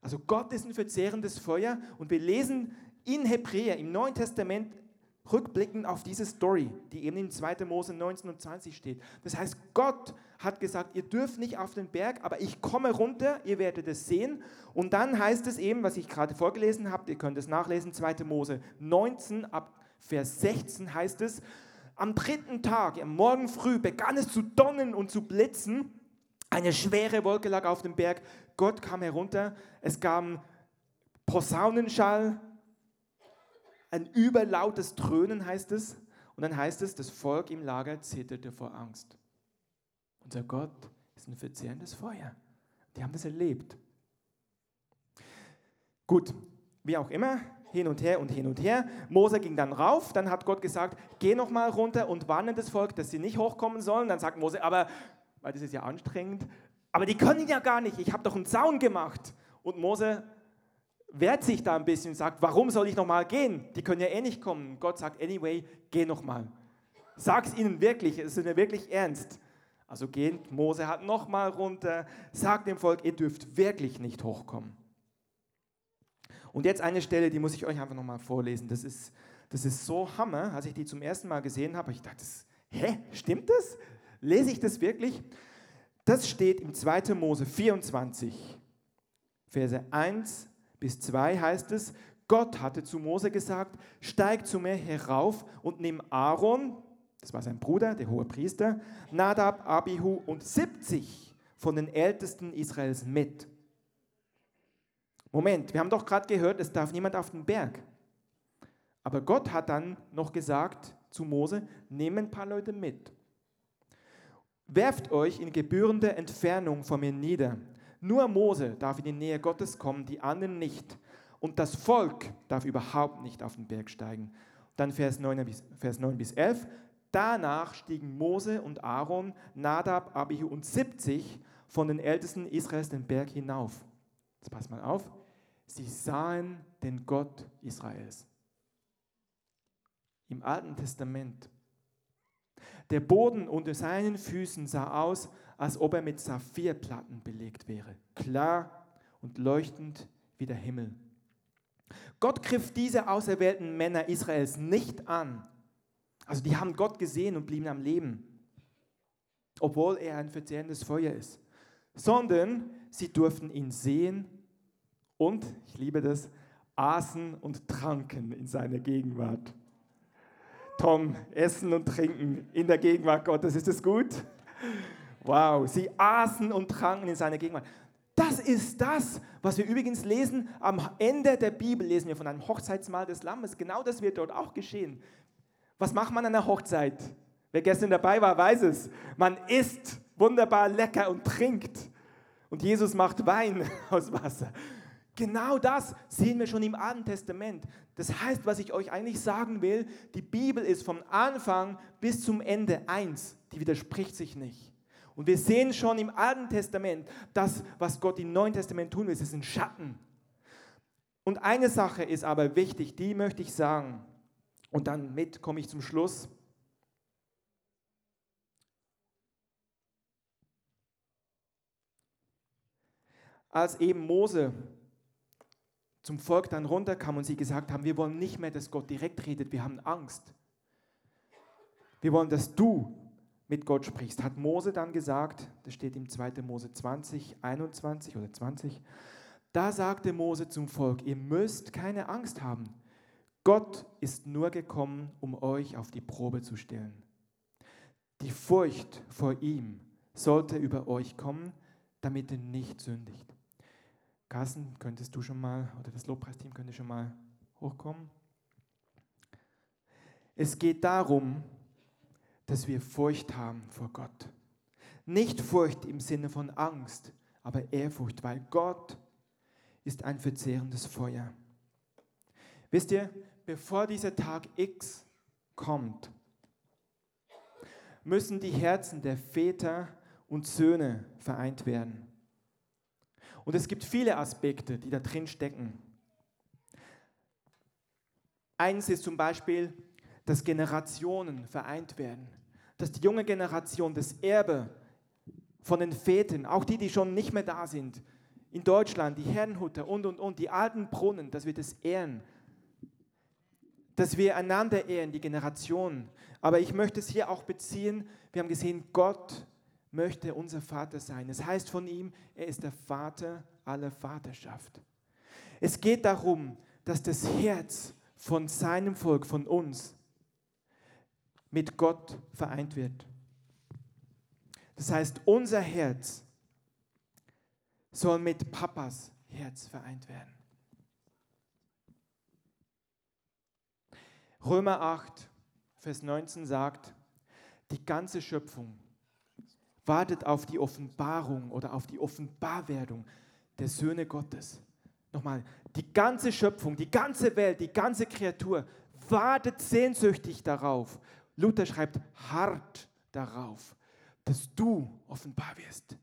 Also Gott ist ein verzehrendes Feuer und wir lesen in Hebräer im Neuen Testament rückblickend auf diese Story, die eben in 2. Mose 19 und 20 steht. Das heißt, Gott hat gesagt, ihr dürft nicht auf den Berg, aber ich komme runter, ihr werdet es sehen. Und dann heißt es eben, was ich gerade vorgelesen habe, ihr könnt es nachlesen, 2. Mose 19 ab Vers 16 heißt es, am dritten Tag, am Morgen früh, begann es zu donnern und zu blitzen. Eine schwere Wolke lag auf dem Berg. Gott kam herunter. Es gab Posaunenschall, ein überlautes Dröhnen heißt es. Und dann heißt es, das Volk im Lager zitterte vor Angst. Unser Gott ist ein verzehrendes Feuer. Die haben das erlebt. Gut, wie auch immer, hin und her und hin und her. Mose ging dann rauf, dann hat Gott gesagt, geh noch mal runter und warne das Volk, dass sie nicht hochkommen sollen. Dann sagt Mose, aber, weil das ist ja anstrengend, aber die können ja gar nicht, ich habe doch einen Zaun gemacht. Und Mose wehrt sich da ein bisschen und sagt, warum soll ich nochmal gehen? Die können ja eh nicht kommen. Gott sagt, anyway, geh nochmal. Sag es ihnen wirklich, es ist mir wirklich ernst. Also geht Mose hat nochmal runter, sagt dem Volk, ihr dürft wirklich nicht hochkommen. Und jetzt eine Stelle, die muss ich euch einfach nochmal vorlesen. Das ist, das ist so Hammer, als ich die zum ersten Mal gesehen habe. Ich dachte, hä, stimmt das? Lese ich das wirklich? Das steht im 2. Mose 24, Verse 1 bis 2 heißt es, Gott hatte zu Mose gesagt, steig zu mir herauf und nimm Aaron, das war sein Bruder, der hohe Priester, Nadab, Abihu und 70 von den Ältesten Israels mit. Moment, wir haben doch gerade gehört, es darf niemand auf den Berg. Aber Gott hat dann noch gesagt zu Mose, nimm ein paar Leute mit. Werft euch in gebührender Entfernung von mir nieder nur Mose darf in die Nähe Gottes kommen, die anderen nicht. Und das Volk darf überhaupt nicht auf den Berg steigen. Dann Vers 9 bis, Vers 9 bis 11. Danach stiegen Mose und Aaron, Nadab, Abihu und 70 von den Ältesten Israels den Berg hinauf. Jetzt passt mal auf. Sie sahen den Gott Israels. Im Alten Testament. Der Boden unter seinen Füßen sah aus, als ob er mit Saphirplatten belegt wäre, klar und leuchtend wie der Himmel. Gott griff diese auserwählten Männer Israels nicht an. Also die haben Gott gesehen und blieben am Leben, obwohl er ein verzehrendes Feuer ist, sondern sie durften ihn sehen und, ich liebe das, aßen und tranken in seiner Gegenwart. Tom, essen und trinken in der Gegenwart Gottes, ist das gut? Wow, sie aßen und tranken in seiner Gegenwart. Das ist das, was wir übrigens lesen am Ende der Bibel, lesen wir von einem Hochzeitsmahl des Lammes. Genau das wird dort auch geschehen. Was macht man an einer Hochzeit? Wer gestern dabei war, weiß es. Man isst wunderbar lecker und trinkt. Und Jesus macht Wein [laughs] aus Wasser. Genau das sehen wir schon im Alten Testament. Das heißt, was ich euch eigentlich sagen will, die Bibel ist vom Anfang bis zum Ende eins. Die widerspricht sich nicht. Und wir sehen schon im Alten Testament, das, was Gott im Neuen Testament tun will, ist ein Schatten. Und eine Sache ist aber wichtig, die möchte ich sagen. Und dann mit komme ich zum Schluss. als eben Mose zum Volk dann runterkam und sie gesagt haben, wir wollen nicht mehr, dass Gott direkt redet, wir haben Angst. Wir wollen, dass du mit Gott sprichst, hat Mose dann gesagt, das steht im 2. Mose 20, 21 oder 20, da sagte Mose zum Volk, ihr müsst keine Angst haben. Gott ist nur gekommen, um euch auf die Probe zu stellen. Die Furcht vor ihm sollte über euch kommen, damit ihr nicht sündigt. Carsten, könntest du schon mal, oder das Lobpreisteam könnte schon mal hochkommen? Es geht darum, dass wir Furcht haben vor Gott. Nicht Furcht im Sinne von Angst, aber Ehrfurcht, weil Gott ist ein verzehrendes Feuer. Wisst ihr, bevor dieser Tag X kommt, müssen die Herzen der Väter und Söhne vereint werden. Und es gibt viele Aspekte, die da drin stecken. Eins ist zum Beispiel, dass Generationen vereint werden, dass die junge Generation das Erbe von den Vätern, auch die, die schon nicht mehr da sind, in Deutschland, die Herrenhutter und, und, und, die alten Brunnen, dass wir das ehren, dass wir einander ehren, die Generationen. Aber ich möchte es hier auch beziehen, wir haben gesehen, Gott möchte unser Vater sein. Es heißt von ihm, er ist der Vater aller Vaterschaft. Es geht darum, dass das Herz von seinem Volk, von uns, mit Gott vereint wird. Das heißt, unser Herz soll mit Papas Herz vereint werden. Römer 8, Vers 19 sagt, die ganze Schöpfung wartet auf die Offenbarung oder auf die Offenbarwerdung der Söhne Gottes. Nochmal, die ganze Schöpfung, die ganze Welt, die ganze Kreatur wartet sehnsüchtig darauf. Luther schreibt hart darauf, dass du offenbar wirst.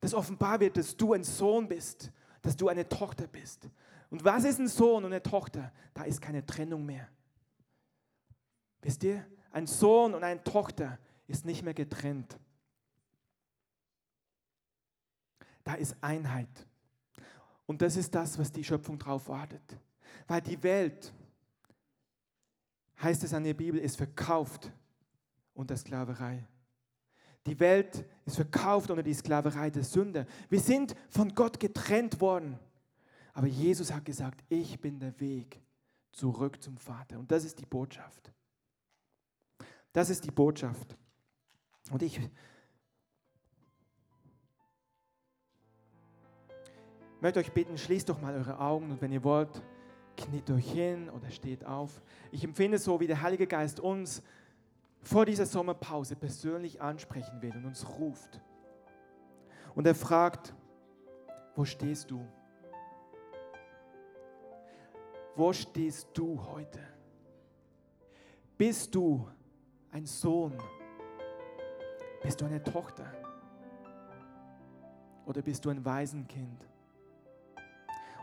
Dass offenbar wird, dass du ein Sohn bist, dass du eine Tochter bist. Und was ist ein Sohn und eine Tochter? Da ist keine Trennung mehr. Wisst ihr, ein Sohn und eine Tochter ist nicht mehr getrennt. Da ist Einheit. Und das ist das, was die Schöpfung drauf wartet. Weil die Welt, heißt es an der Bibel, ist verkauft unter Sklaverei. Die Welt ist verkauft unter die Sklaverei der Sünde. Wir sind von Gott getrennt worden. Aber Jesus hat gesagt, ich bin der Weg zurück zum Vater. Und das ist die Botschaft. Das ist die Botschaft. Und ich möchte euch bitten, schließt doch mal eure Augen und wenn ihr wollt, kniet euch hin oder steht auf. Ich empfinde so, wie der Heilige Geist uns vor dieser Sommerpause persönlich ansprechen will und uns ruft. Und er fragt, wo stehst du? Wo stehst du heute? Bist du ein Sohn? Bist du eine Tochter? Oder bist du ein Waisenkind?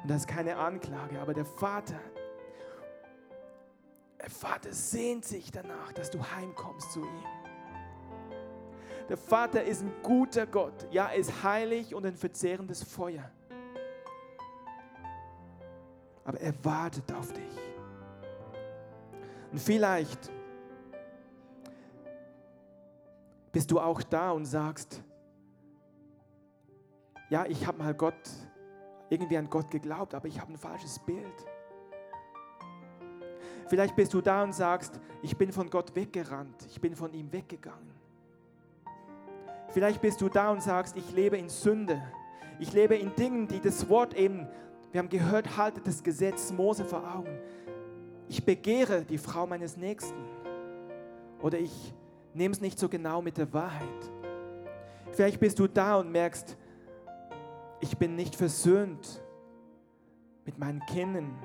Und das ist keine Anklage, aber der Vater, der Vater sehnt sich danach, dass du heimkommst zu ihm. Der Vater ist ein guter Gott. Ja, er ist heilig und ein verzehrendes Feuer. Aber er wartet auf dich. Und vielleicht bist du auch da und sagst, ja, ich habe mal Gott, irgendwie an Gott geglaubt, aber ich habe ein falsches Bild. Vielleicht bist du da und sagst, ich bin von Gott weggerannt, ich bin von ihm weggegangen. Vielleicht bist du da und sagst, ich lebe in Sünde, ich lebe in Dingen, die das Wort eben, wir haben gehört, haltet das Gesetz Mose vor Augen. Ich begehre die Frau meines Nächsten oder ich Nimm es nicht so genau mit der Wahrheit. Vielleicht bist du da und merkst, ich bin nicht versöhnt mit meinen Kindern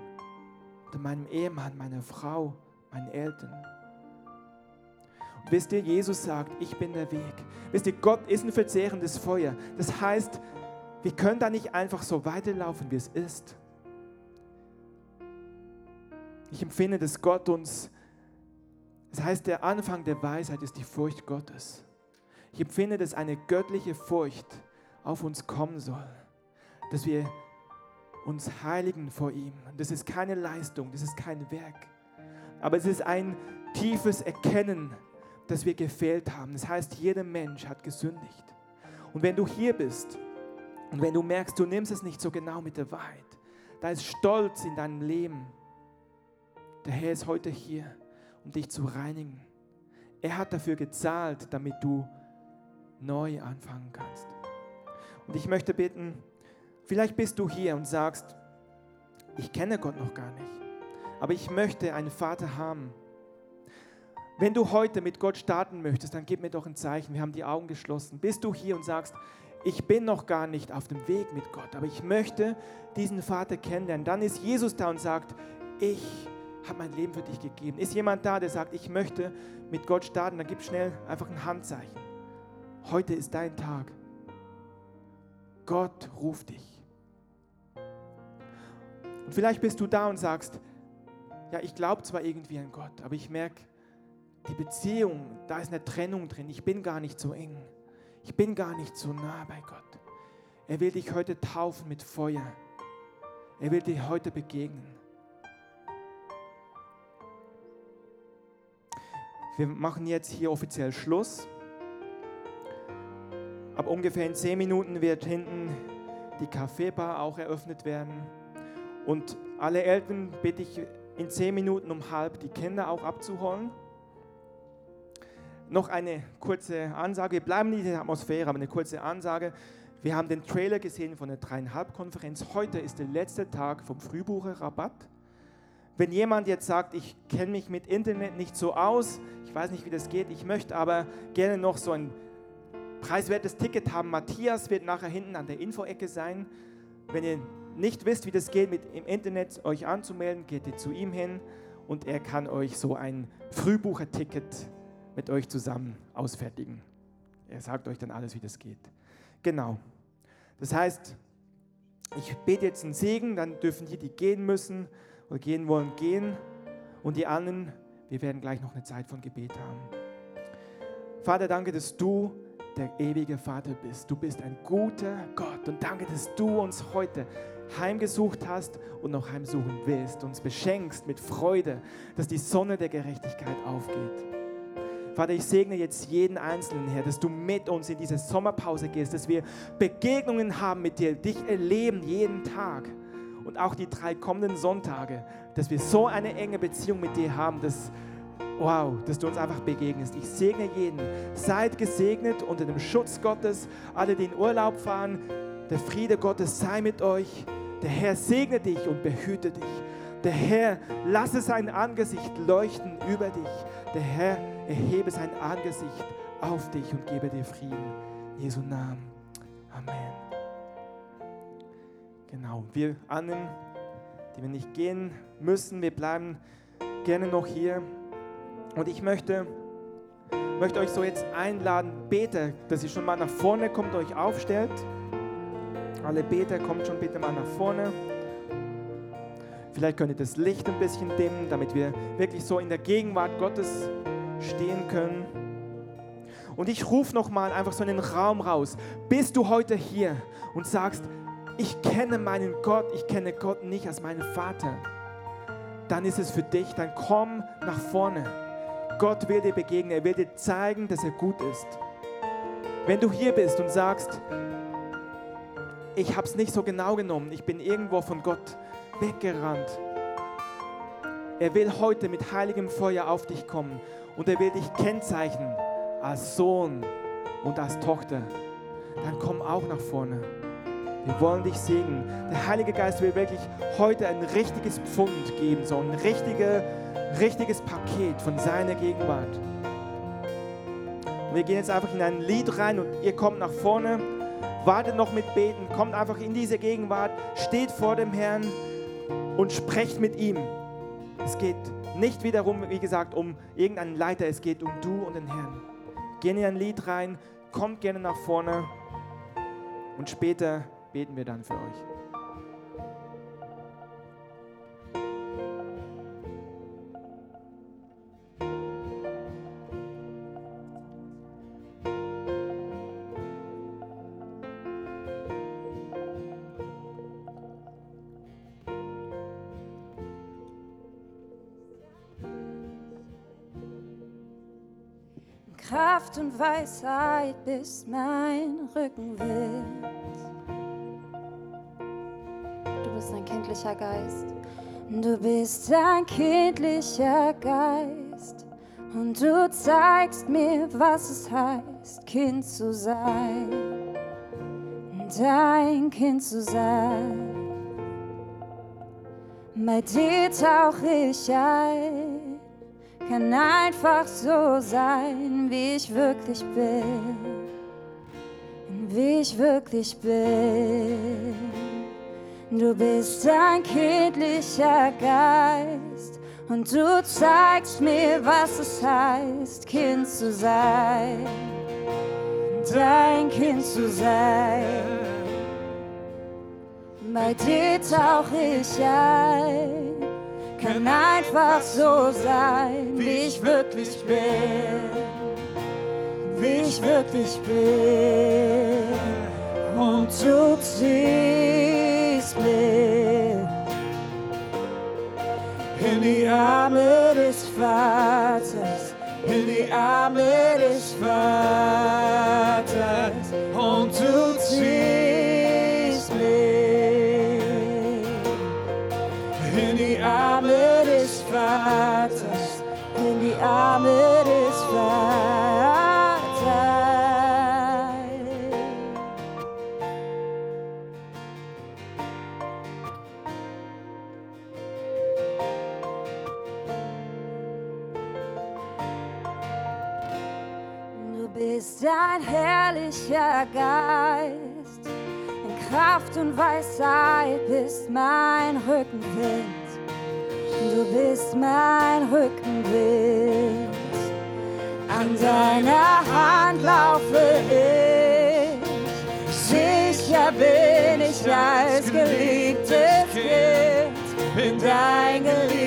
oder meinem Ehemann, meiner Frau, meinen Eltern. Und wisst ihr, Jesus sagt, ich bin der Weg. Wisst ihr, Gott ist ein verzehrendes Feuer. Das heißt, wir können da nicht einfach so weiterlaufen, wie es ist. Ich empfinde, dass Gott uns das heißt, der Anfang der Weisheit ist die Furcht Gottes. Ich empfinde, dass eine göttliche Furcht auf uns kommen soll. Dass wir uns heiligen vor ihm. Das ist keine Leistung, das ist kein Werk, aber es ist ein tiefes Erkennen, dass wir gefehlt haben. Das heißt, jeder Mensch hat gesündigt. Und wenn du hier bist und wenn du merkst, du nimmst es nicht so genau mit der Wahrheit, da ist Stolz in deinem Leben. Der Herr ist heute hier, um dich zu reinigen. Er hat dafür gezahlt, damit du neu anfangen kannst. Und ich möchte bitten, vielleicht bist du hier und sagst, ich kenne Gott noch gar nicht, aber ich möchte einen Vater haben. Wenn du heute mit Gott starten möchtest, dann gib mir doch ein Zeichen. Wir haben die Augen geschlossen. Bist du hier und sagst, ich bin noch gar nicht auf dem Weg mit Gott, aber ich möchte diesen Vater kennenlernen. Dann ist Jesus da und sagt, ich habe mein Leben für dich gegeben. Ist jemand da, der sagt, ich möchte mit Gott starten, dann gib schnell einfach ein Handzeichen. Heute ist dein Tag. Gott ruft dich. Und vielleicht bist du da und sagst, ja, ich glaube zwar irgendwie an Gott, aber ich merke, die Beziehung, da ist eine Trennung drin. Ich bin gar nicht so eng. Ich bin gar nicht so nah bei Gott. Er will dich heute taufen mit Feuer. Er will dir heute begegnen. Wir machen jetzt hier offiziell Schluss. Ab ungefähr in zehn Minuten wird hinten die Kaffeebar auch eröffnet werden. Und alle Eltern bitte ich in zehn Minuten um halb die Kinder auch abzuholen noch eine kurze Ansage. Wir bleiben in dieser Atmosphäre, aber eine kurze Ansage. Wir haben den Trailer gesehen von der Dreieinhalb-Konferenz. Heute ist der letzte Tag vom Frühbucherrabatt. Wenn jemand jetzt sagt, ich kenne mich mit Internet nicht so aus, ich weiß nicht, wie das geht, ich möchte aber gerne noch so ein preiswertes Ticket haben. Matthias wird nachher hinten an der Info-Ecke sein. Wenn ihr nicht wisst, wie das geht, mit im Internet euch anzumelden, geht ihr zu ihm hin und er kann euch so ein Frühbucherticket mit euch zusammen ausfertigen. Er sagt euch dann alles, wie das geht. Genau. Das heißt, ich bete jetzt einen Segen, dann dürfen die, die gehen müssen oder gehen wollen, gehen. Und die anderen, wir werden gleich noch eine Zeit von Gebet haben. Vater, danke, dass du der ewige Vater bist. Du bist ein guter Gott. Und danke, dass du uns heute heimgesucht hast und noch heimsuchen willst. Uns beschenkst mit Freude, dass die Sonne der Gerechtigkeit aufgeht. Vater, ich segne jetzt jeden Einzelnen, Herr, dass du mit uns in diese Sommerpause gehst, dass wir Begegnungen haben mit dir, dich erleben jeden Tag und auch die drei kommenden Sonntage, dass wir so eine enge Beziehung mit dir haben, dass, wow, dass du uns einfach begegnest. Ich segne jeden. Seid gesegnet unter dem Schutz Gottes. Alle, die in Urlaub fahren, der Friede Gottes sei mit euch. Der Herr segne dich und behüte dich. Der Herr lasse sein Angesicht leuchten über dich. Der Herr erhebe sein Angesicht auf dich und gebe dir Frieden. In Jesu Namen. Amen. Genau, wir anderen, die wir nicht gehen müssen, wir bleiben gerne noch hier. Und ich möchte, möchte euch so jetzt einladen, Beter, dass ihr schon mal nach vorne kommt, euch aufstellt. Alle Beter, kommt schon bitte mal nach vorne. Vielleicht könnt ihr das Licht ein bisschen dimmen, damit wir wirklich so in der Gegenwart Gottes stehen können. Und ich rufe nochmal einfach so in den Raum raus. Bist du heute hier und sagst, ich kenne meinen Gott, ich kenne Gott nicht als meinen Vater, dann ist es für dich, dann komm nach vorne. Gott will dir begegnen, er will dir zeigen, dass er gut ist. Wenn du hier bist und sagst, ich habe es nicht so genau genommen, ich bin irgendwo von Gott weggerannt. Er will heute mit heiligem Feuer auf dich kommen und er will dich kennzeichnen als Sohn und als Tochter, dann komm auch nach vorne. Wir wollen dich segnen. Der Heilige Geist will wirklich heute ein richtiges Pfund geben, so ein richtige, richtiges Paket von seiner Gegenwart. Und wir gehen jetzt einfach in ein Lied rein und ihr kommt nach vorne, wartet noch mit Beten, kommt einfach in diese Gegenwart, steht vor dem Herrn und sprecht mit ihm. Es geht nicht wiederum, wie gesagt, um irgendeinen Leiter, es geht um du und den Herrn. Gehen in ein Lied rein, kommt gerne nach vorne und später beten wir dann für euch. Weisheit bist mein Rückenwind. Du bist ein kindlicher Geist. Du bist ein kindlicher Geist. Und du zeigst mir, was es heißt, Kind zu sein. Dein Kind zu sein. Bei dir tauche ich ein, kann einfach so sein, wie ich wirklich bin, wie ich wirklich bin. Du bist ein kindlicher Geist. Und du zeigst mir, was es heißt, Kind zu sein, dein Kind zu sein. Bei dir tauche ich ein, kann einfach so sein, wie ich wirklich bin, wie ich wirklich bin. Und du ziehst mich in die Arme des Vaters, in die Arme des Vaters. Und du ziehst mich in die Arme des Vaters, in die Arme des Vaters. Du bist ein herrlicher Geist, in Kraft und Weisheit bist mein Rückenwind. Du bist mein Rückenwind. An deiner Hand laufe ich, sicher bin ich als geliebtes Kind, bin dein geliebtes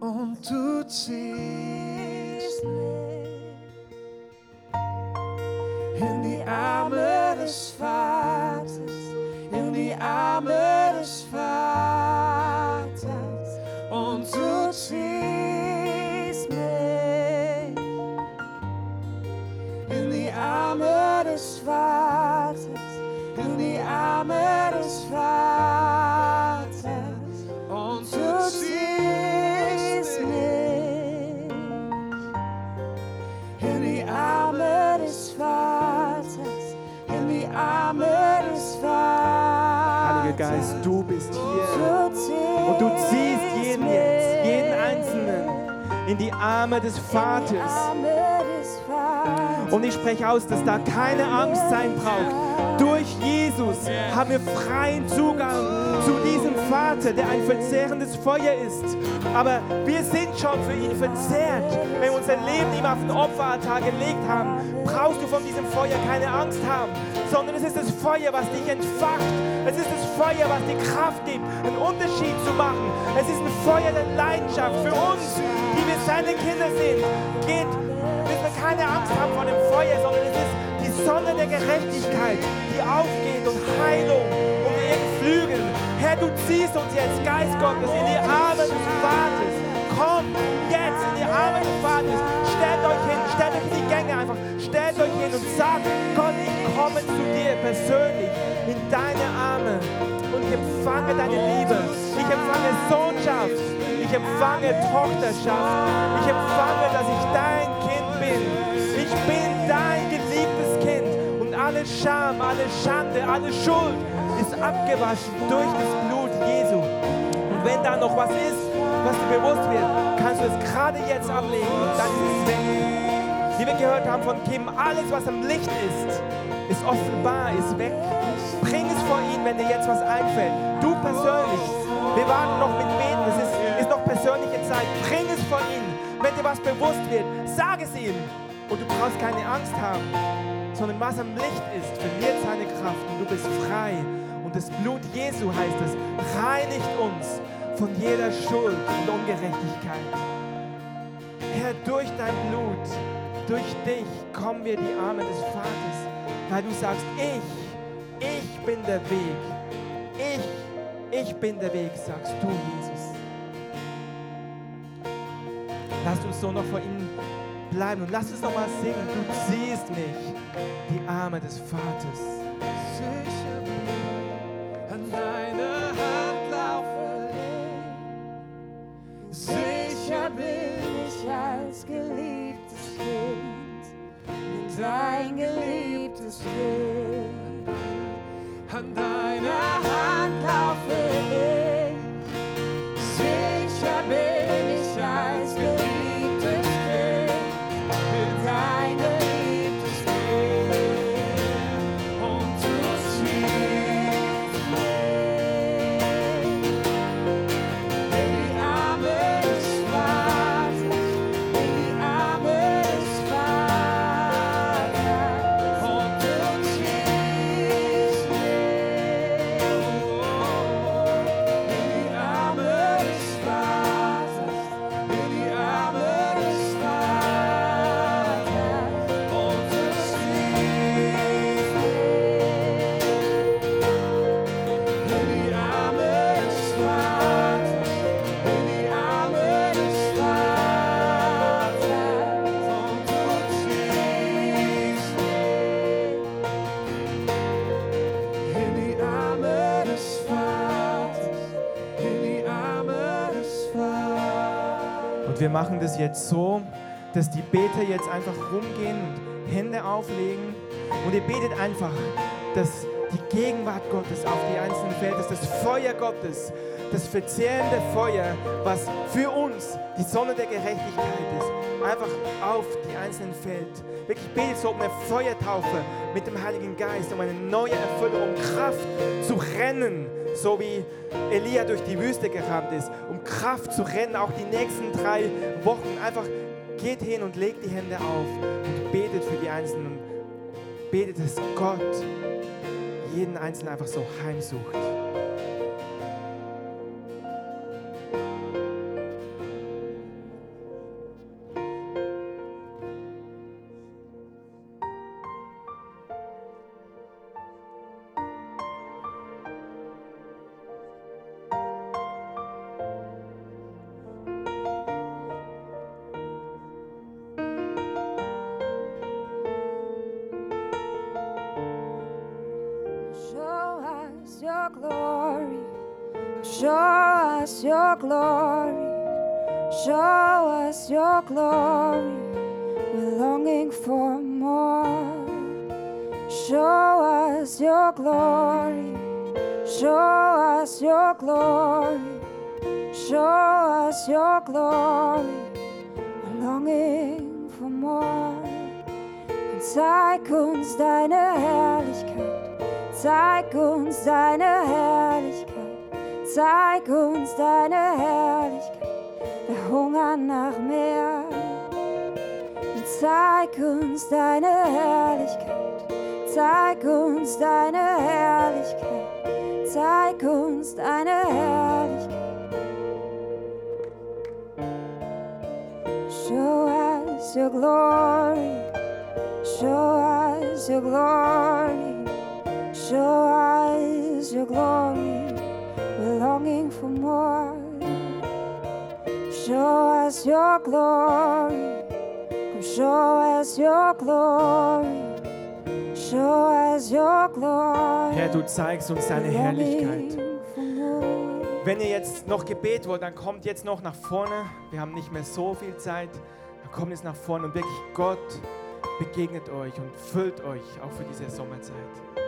Und du ziehst in die Arme des Vaters, in die Arme des Vaters. Und ich spreche aus, dass da keine Angst sein braucht, Durch Jesus haben wir freien Zugang zu diesem Vater, der ein verzehrendes Feuer ist. Aber wir sind schon für ihn verzehrt. Wenn wir unser Leben ihm auf den Opferaltar gelegt haben, brauchst du von diesem Feuer keine Angst haben, sondern es ist das Feuer, was dich entfacht. Es ist das Feuer, was dir Kraft gibt, einen Unterschied zu machen. Es ist ein Feuer der Leidenschaft für uns, die wir seine Kinder sind. Geht, müssen wir keine Angst haben vor dem Feuer, sondern es ist die Sonne der Gerechtigkeit, die aufgeht und Heilung um ihren Flügeln. Herr, du ziehst uns jetzt, Geist Gottes, in die Arme des Vaters. Komm jetzt in die Arme des Vaters. Stellt euch hin, stellt euch in die Gänge einfach. Stellt euch hin und sagt, Gott, ich komme zu dir persönlich in deine Arme und ich empfange deine Liebe. Ich empfange Sohnschaft. Ich empfange Tochterschaft. Ich empfange, dass ich dein Kind bin. Ich bin dein geliebtes Kind. Und alle Scham, alle Schande, alle Schuld ist abgewaschen durch das Blut Jesu. Und wenn da noch was ist, was dir bewusst wird, kannst du es gerade jetzt ablegen und dann ist es weg. Wie wir gehört haben von Kim, alles, was am Licht ist, ist offenbar, ist weg. Bring es vor ihn, wenn dir jetzt was einfällt. Du persönlich. Wir warten noch mit Beten. Persönliche Zeit. Bring es vor ihn. Wenn dir was bewusst wird, sag es ihm. Und du brauchst keine Angst haben, sondern was am Licht ist, verliert seine Kraft und du bist frei. Und das Blut Jesu heißt es, reinigt uns von jeder Schuld und Ungerechtigkeit. Herr, durch dein Blut, durch dich kommen wir die Arme des Vaters, weil du sagst, ich, ich bin der Weg. Ich, ich bin der Weg, sagst du, Jesus. Lass uns so noch vor ihm bleiben und lass uns noch mal singen. Du siehst mich, die Arme des Vaters. Sicher bin, an deine Hand laufe ich. Sicher bin ich als geliebtes Kind, bin dein geliebtes Kind. An deiner Hand laufe ich. Jetzt so, dass die Beter jetzt einfach rumgehen und Hände auflegen. Und ihr betet einfach, dass die Gegenwart Gottes auf die Einzelnen fällt, dass das Feuer Gottes, das verzehrende Feuer, was für uns die Sonne der Gerechtigkeit ist, einfach auf die Einzelnen fällt. Wirklich betet so um eine Feuertaufe mit dem Heiligen Geist, um eine neue Erfüllung, um Kraft zu rennen, so wie Elia durch die Wüste gerannt ist, um Kraft zu rennen, auch die nächsten drei Wochen. Einfach geht hin und legt die Hände auf und betet für die Einzelnen betet, dass Gott jeden Einzelnen einfach so heimsucht. Zeig uns deine Herrlichkeit, wir hungern nach mehr. Zeig uns deine Herrlichkeit, zeig uns deine Herrlichkeit, zeig uns deine Herrlichkeit. Show us your glory, show us your glory, show us your glory longing for more. Show us your glory. Come show us your glory. Show us your glory. Herr, du zeigst uns deine Herrlichkeit. Wenn ihr jetzt noch Gebet wollt, dann kommt jetzt noch nach vorne. Wir haben nicht mehr so viel Zeit. Dann kommt jetzt nach vorne und wirklich Gott begegnet euch und füllt euch auch für diese Sommerzeit.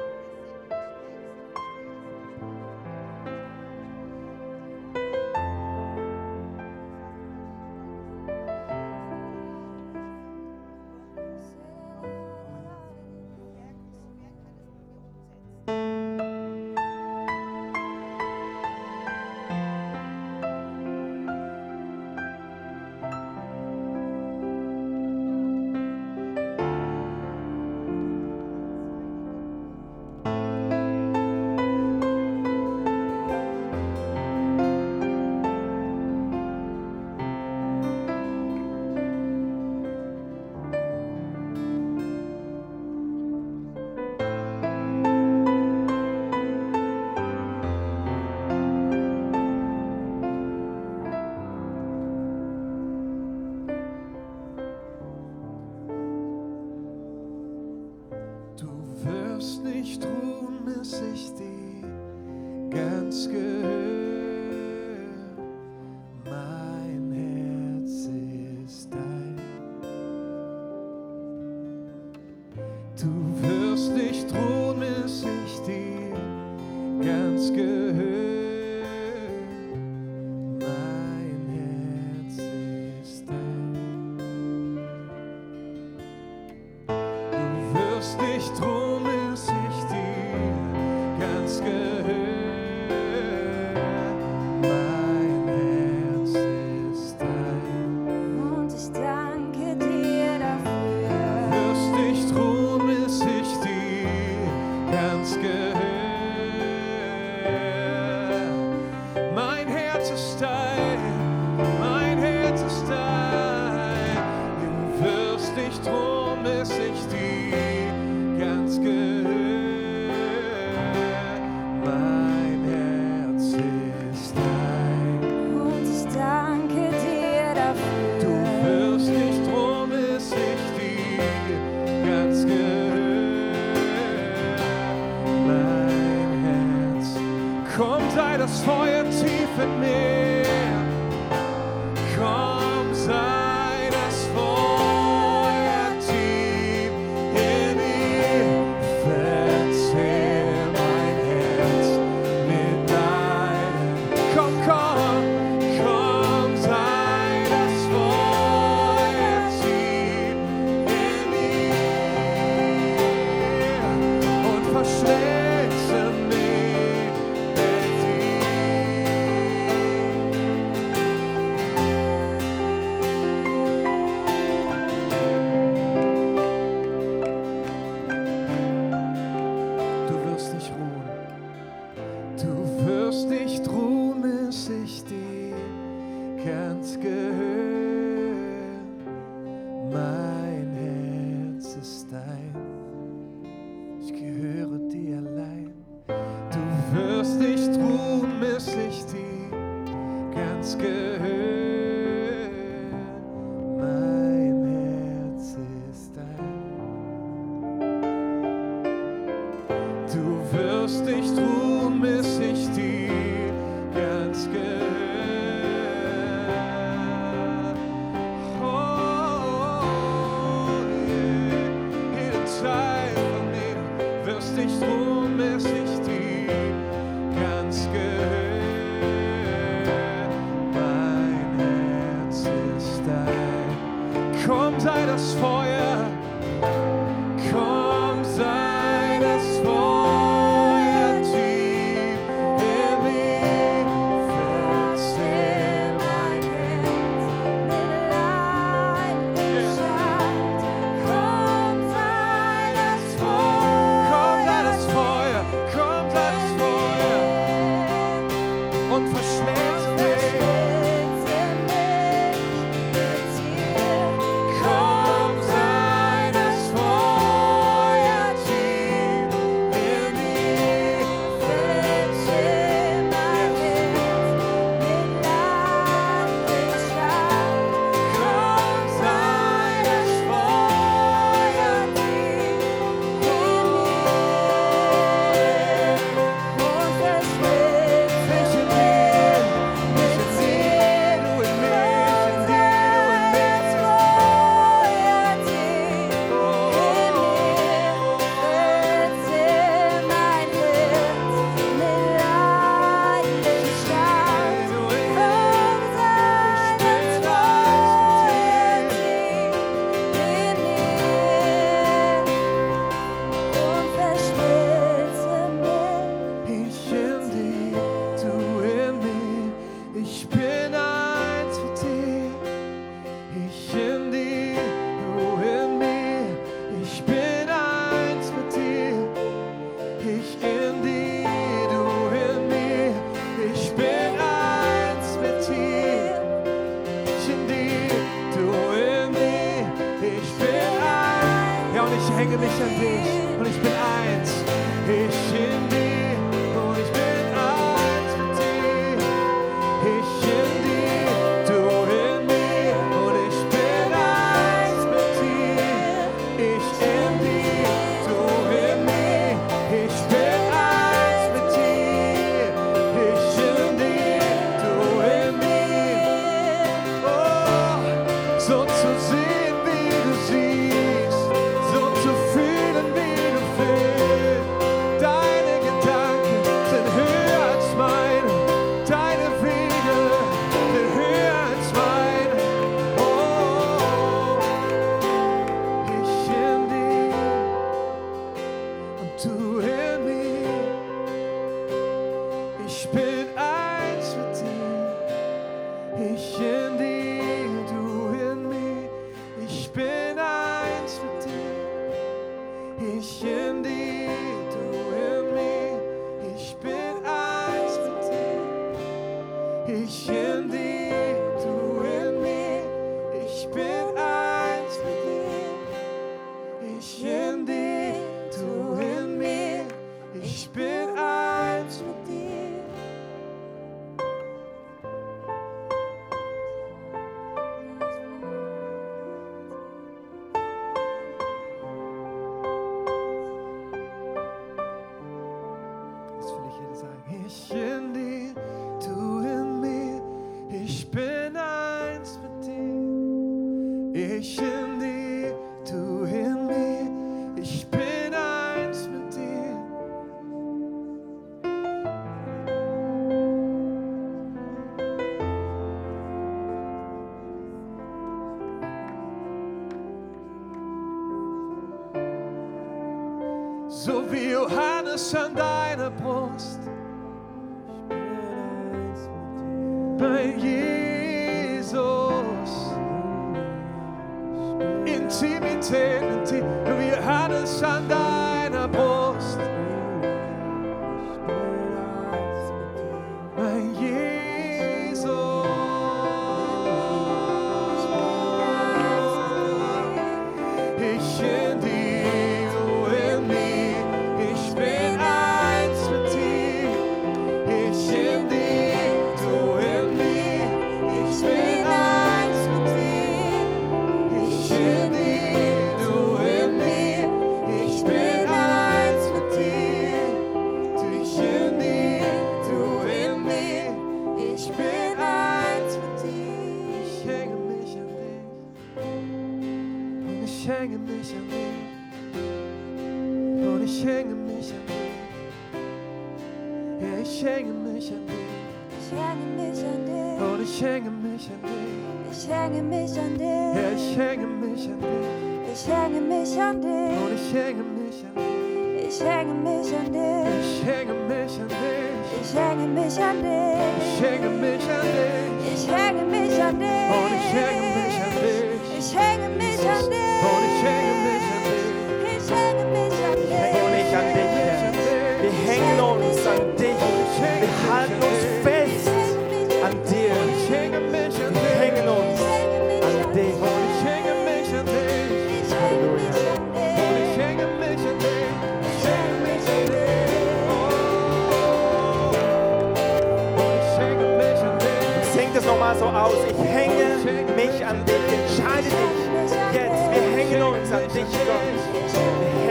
es nochmal so aus. Ich hänge mich an dich. Entscheide dich jetzt. Wir hängen uns an dich, Gott.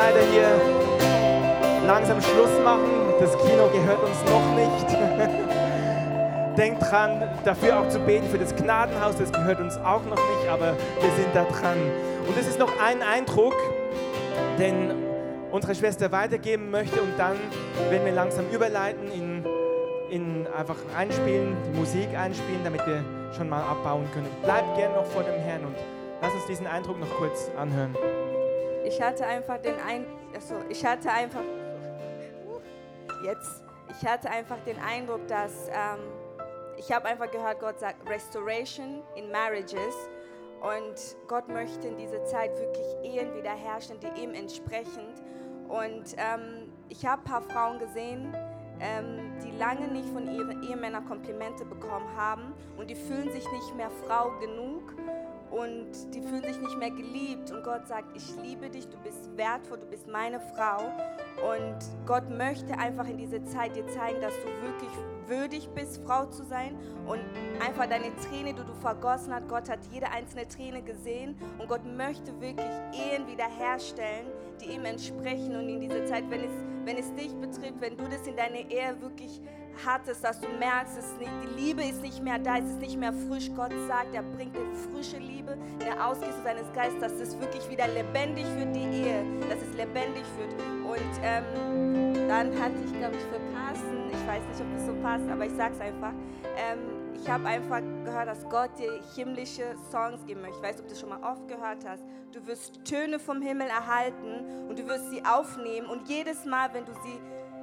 Leider hier langsam Schluss machen. Das Kino gehört uns noch nicht. [laughs] Denkt dran, dafür auch zu beten für das Gnadenhaus, das gehört uns auch noch nicht, aber wir sind da dran. Und es ist noch ein Eindruck, den unsere Schwester weitergeben möchte und dann werden wir langsam überleiten, in, in einfach einspielen, die Musik einspielen, damit wir schon mal abbauen können. Bleibt gern noch vor dem Herrn und lass uns diesen Eindruck noch kurz anhören. Ich hatte einfach den ein also ich hatte einfach jetzt ich hatte einfach den Eindruck, dass ähm, ich habe einfach gehört, Gott sagt Restoration in Marriages und Gott möchte in dieser Zeit wirklich Ehen wiederherstellen, die ihm entsprechen. Und ähm, ich habe ein paar Frauen gesehen, ähm, die lange nicht von ihren Ehemännern Komplimente bekommen haben und die fühlen sich nicht mehr Frau genug und die fühlen sich nicht mehr geliebt. Und Gott sagt, ich liebe dich, du bist wertvoll, du bist meine Frau. Und Gott möchte einfach in dieser Zeit dir zeigen, dass du wirklich würdig bist, Frau zu sein. Und einfach deine Träne, die du vergossen hast, Gott hat jede einzelne Träne gesehen. Und Gott möchte wirklich Ehen wiederherstellen, die ihm entsprechen. Und in dieser Zeit, wenn es, wenn es dich betrifft, wenn du das in deiner Ehe wirklich hattest, dass du merkst, es nicht, die Liebe ist nicht mehr da, es ist nicht mehr frisch. Gott sagt, er bringt dir frische Liebe, der Ausgießung seines Geistes, dass es wirklich wieder lebendig wird, die Ehe, dass es lebendig wird. Und ähm, dann hatte ich, glaube ich, für Carsten, ich weiß nicht, ob es so passt, aber ich sage es einfach, ähm, ich habe einfach gehört, dass Gott dir himmlische Songs geben möchte. Ich weiß, ob du das schon mal oft gehört hast. Du wirst Töne vom Himmel erhalten und du wirst sie aufnehmen und jedes Mal, wenn du sie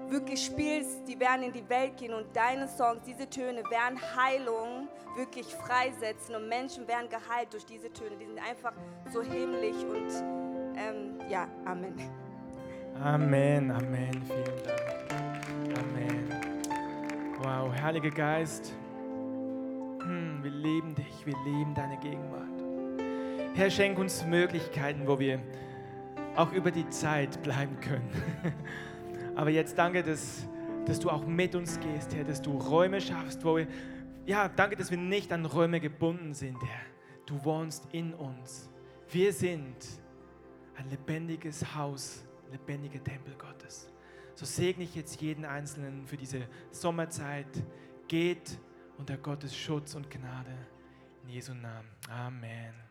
wirklich spielst, die werden in die Welt gehen und deine Songs, diese Töne werden Heilung wirklich freisetzen und Menschen werden geheilt durch diese Töne. Die sind einfach so himmlisch und ähm, ja, Amen. Amen, Amen, vielen Dank. Amen. Wow, Heiliger Geist, hm, wir lieben dich, wir lieben deine Gegenwart. Herr, schenk uns Möglichkeiten, wo wir auch über die Zeit bleiben können. [laughs] Aber jetzt danke, dass, dass du auch mit uns gehst, Herr, dass du Räume schaffst, wo wir, ja, danke, dass wir nicht an Räume gebunden sind, Herr. Du wohnst in uns. Wir sind ein lebendiges Haus, lebendiger Tempel Gottes. So segne ich jetzt jeden Einzelnen für diese Sommerzeit. Geht unter Gottes Schutz und Gnade. In Jesu Namen. Amen.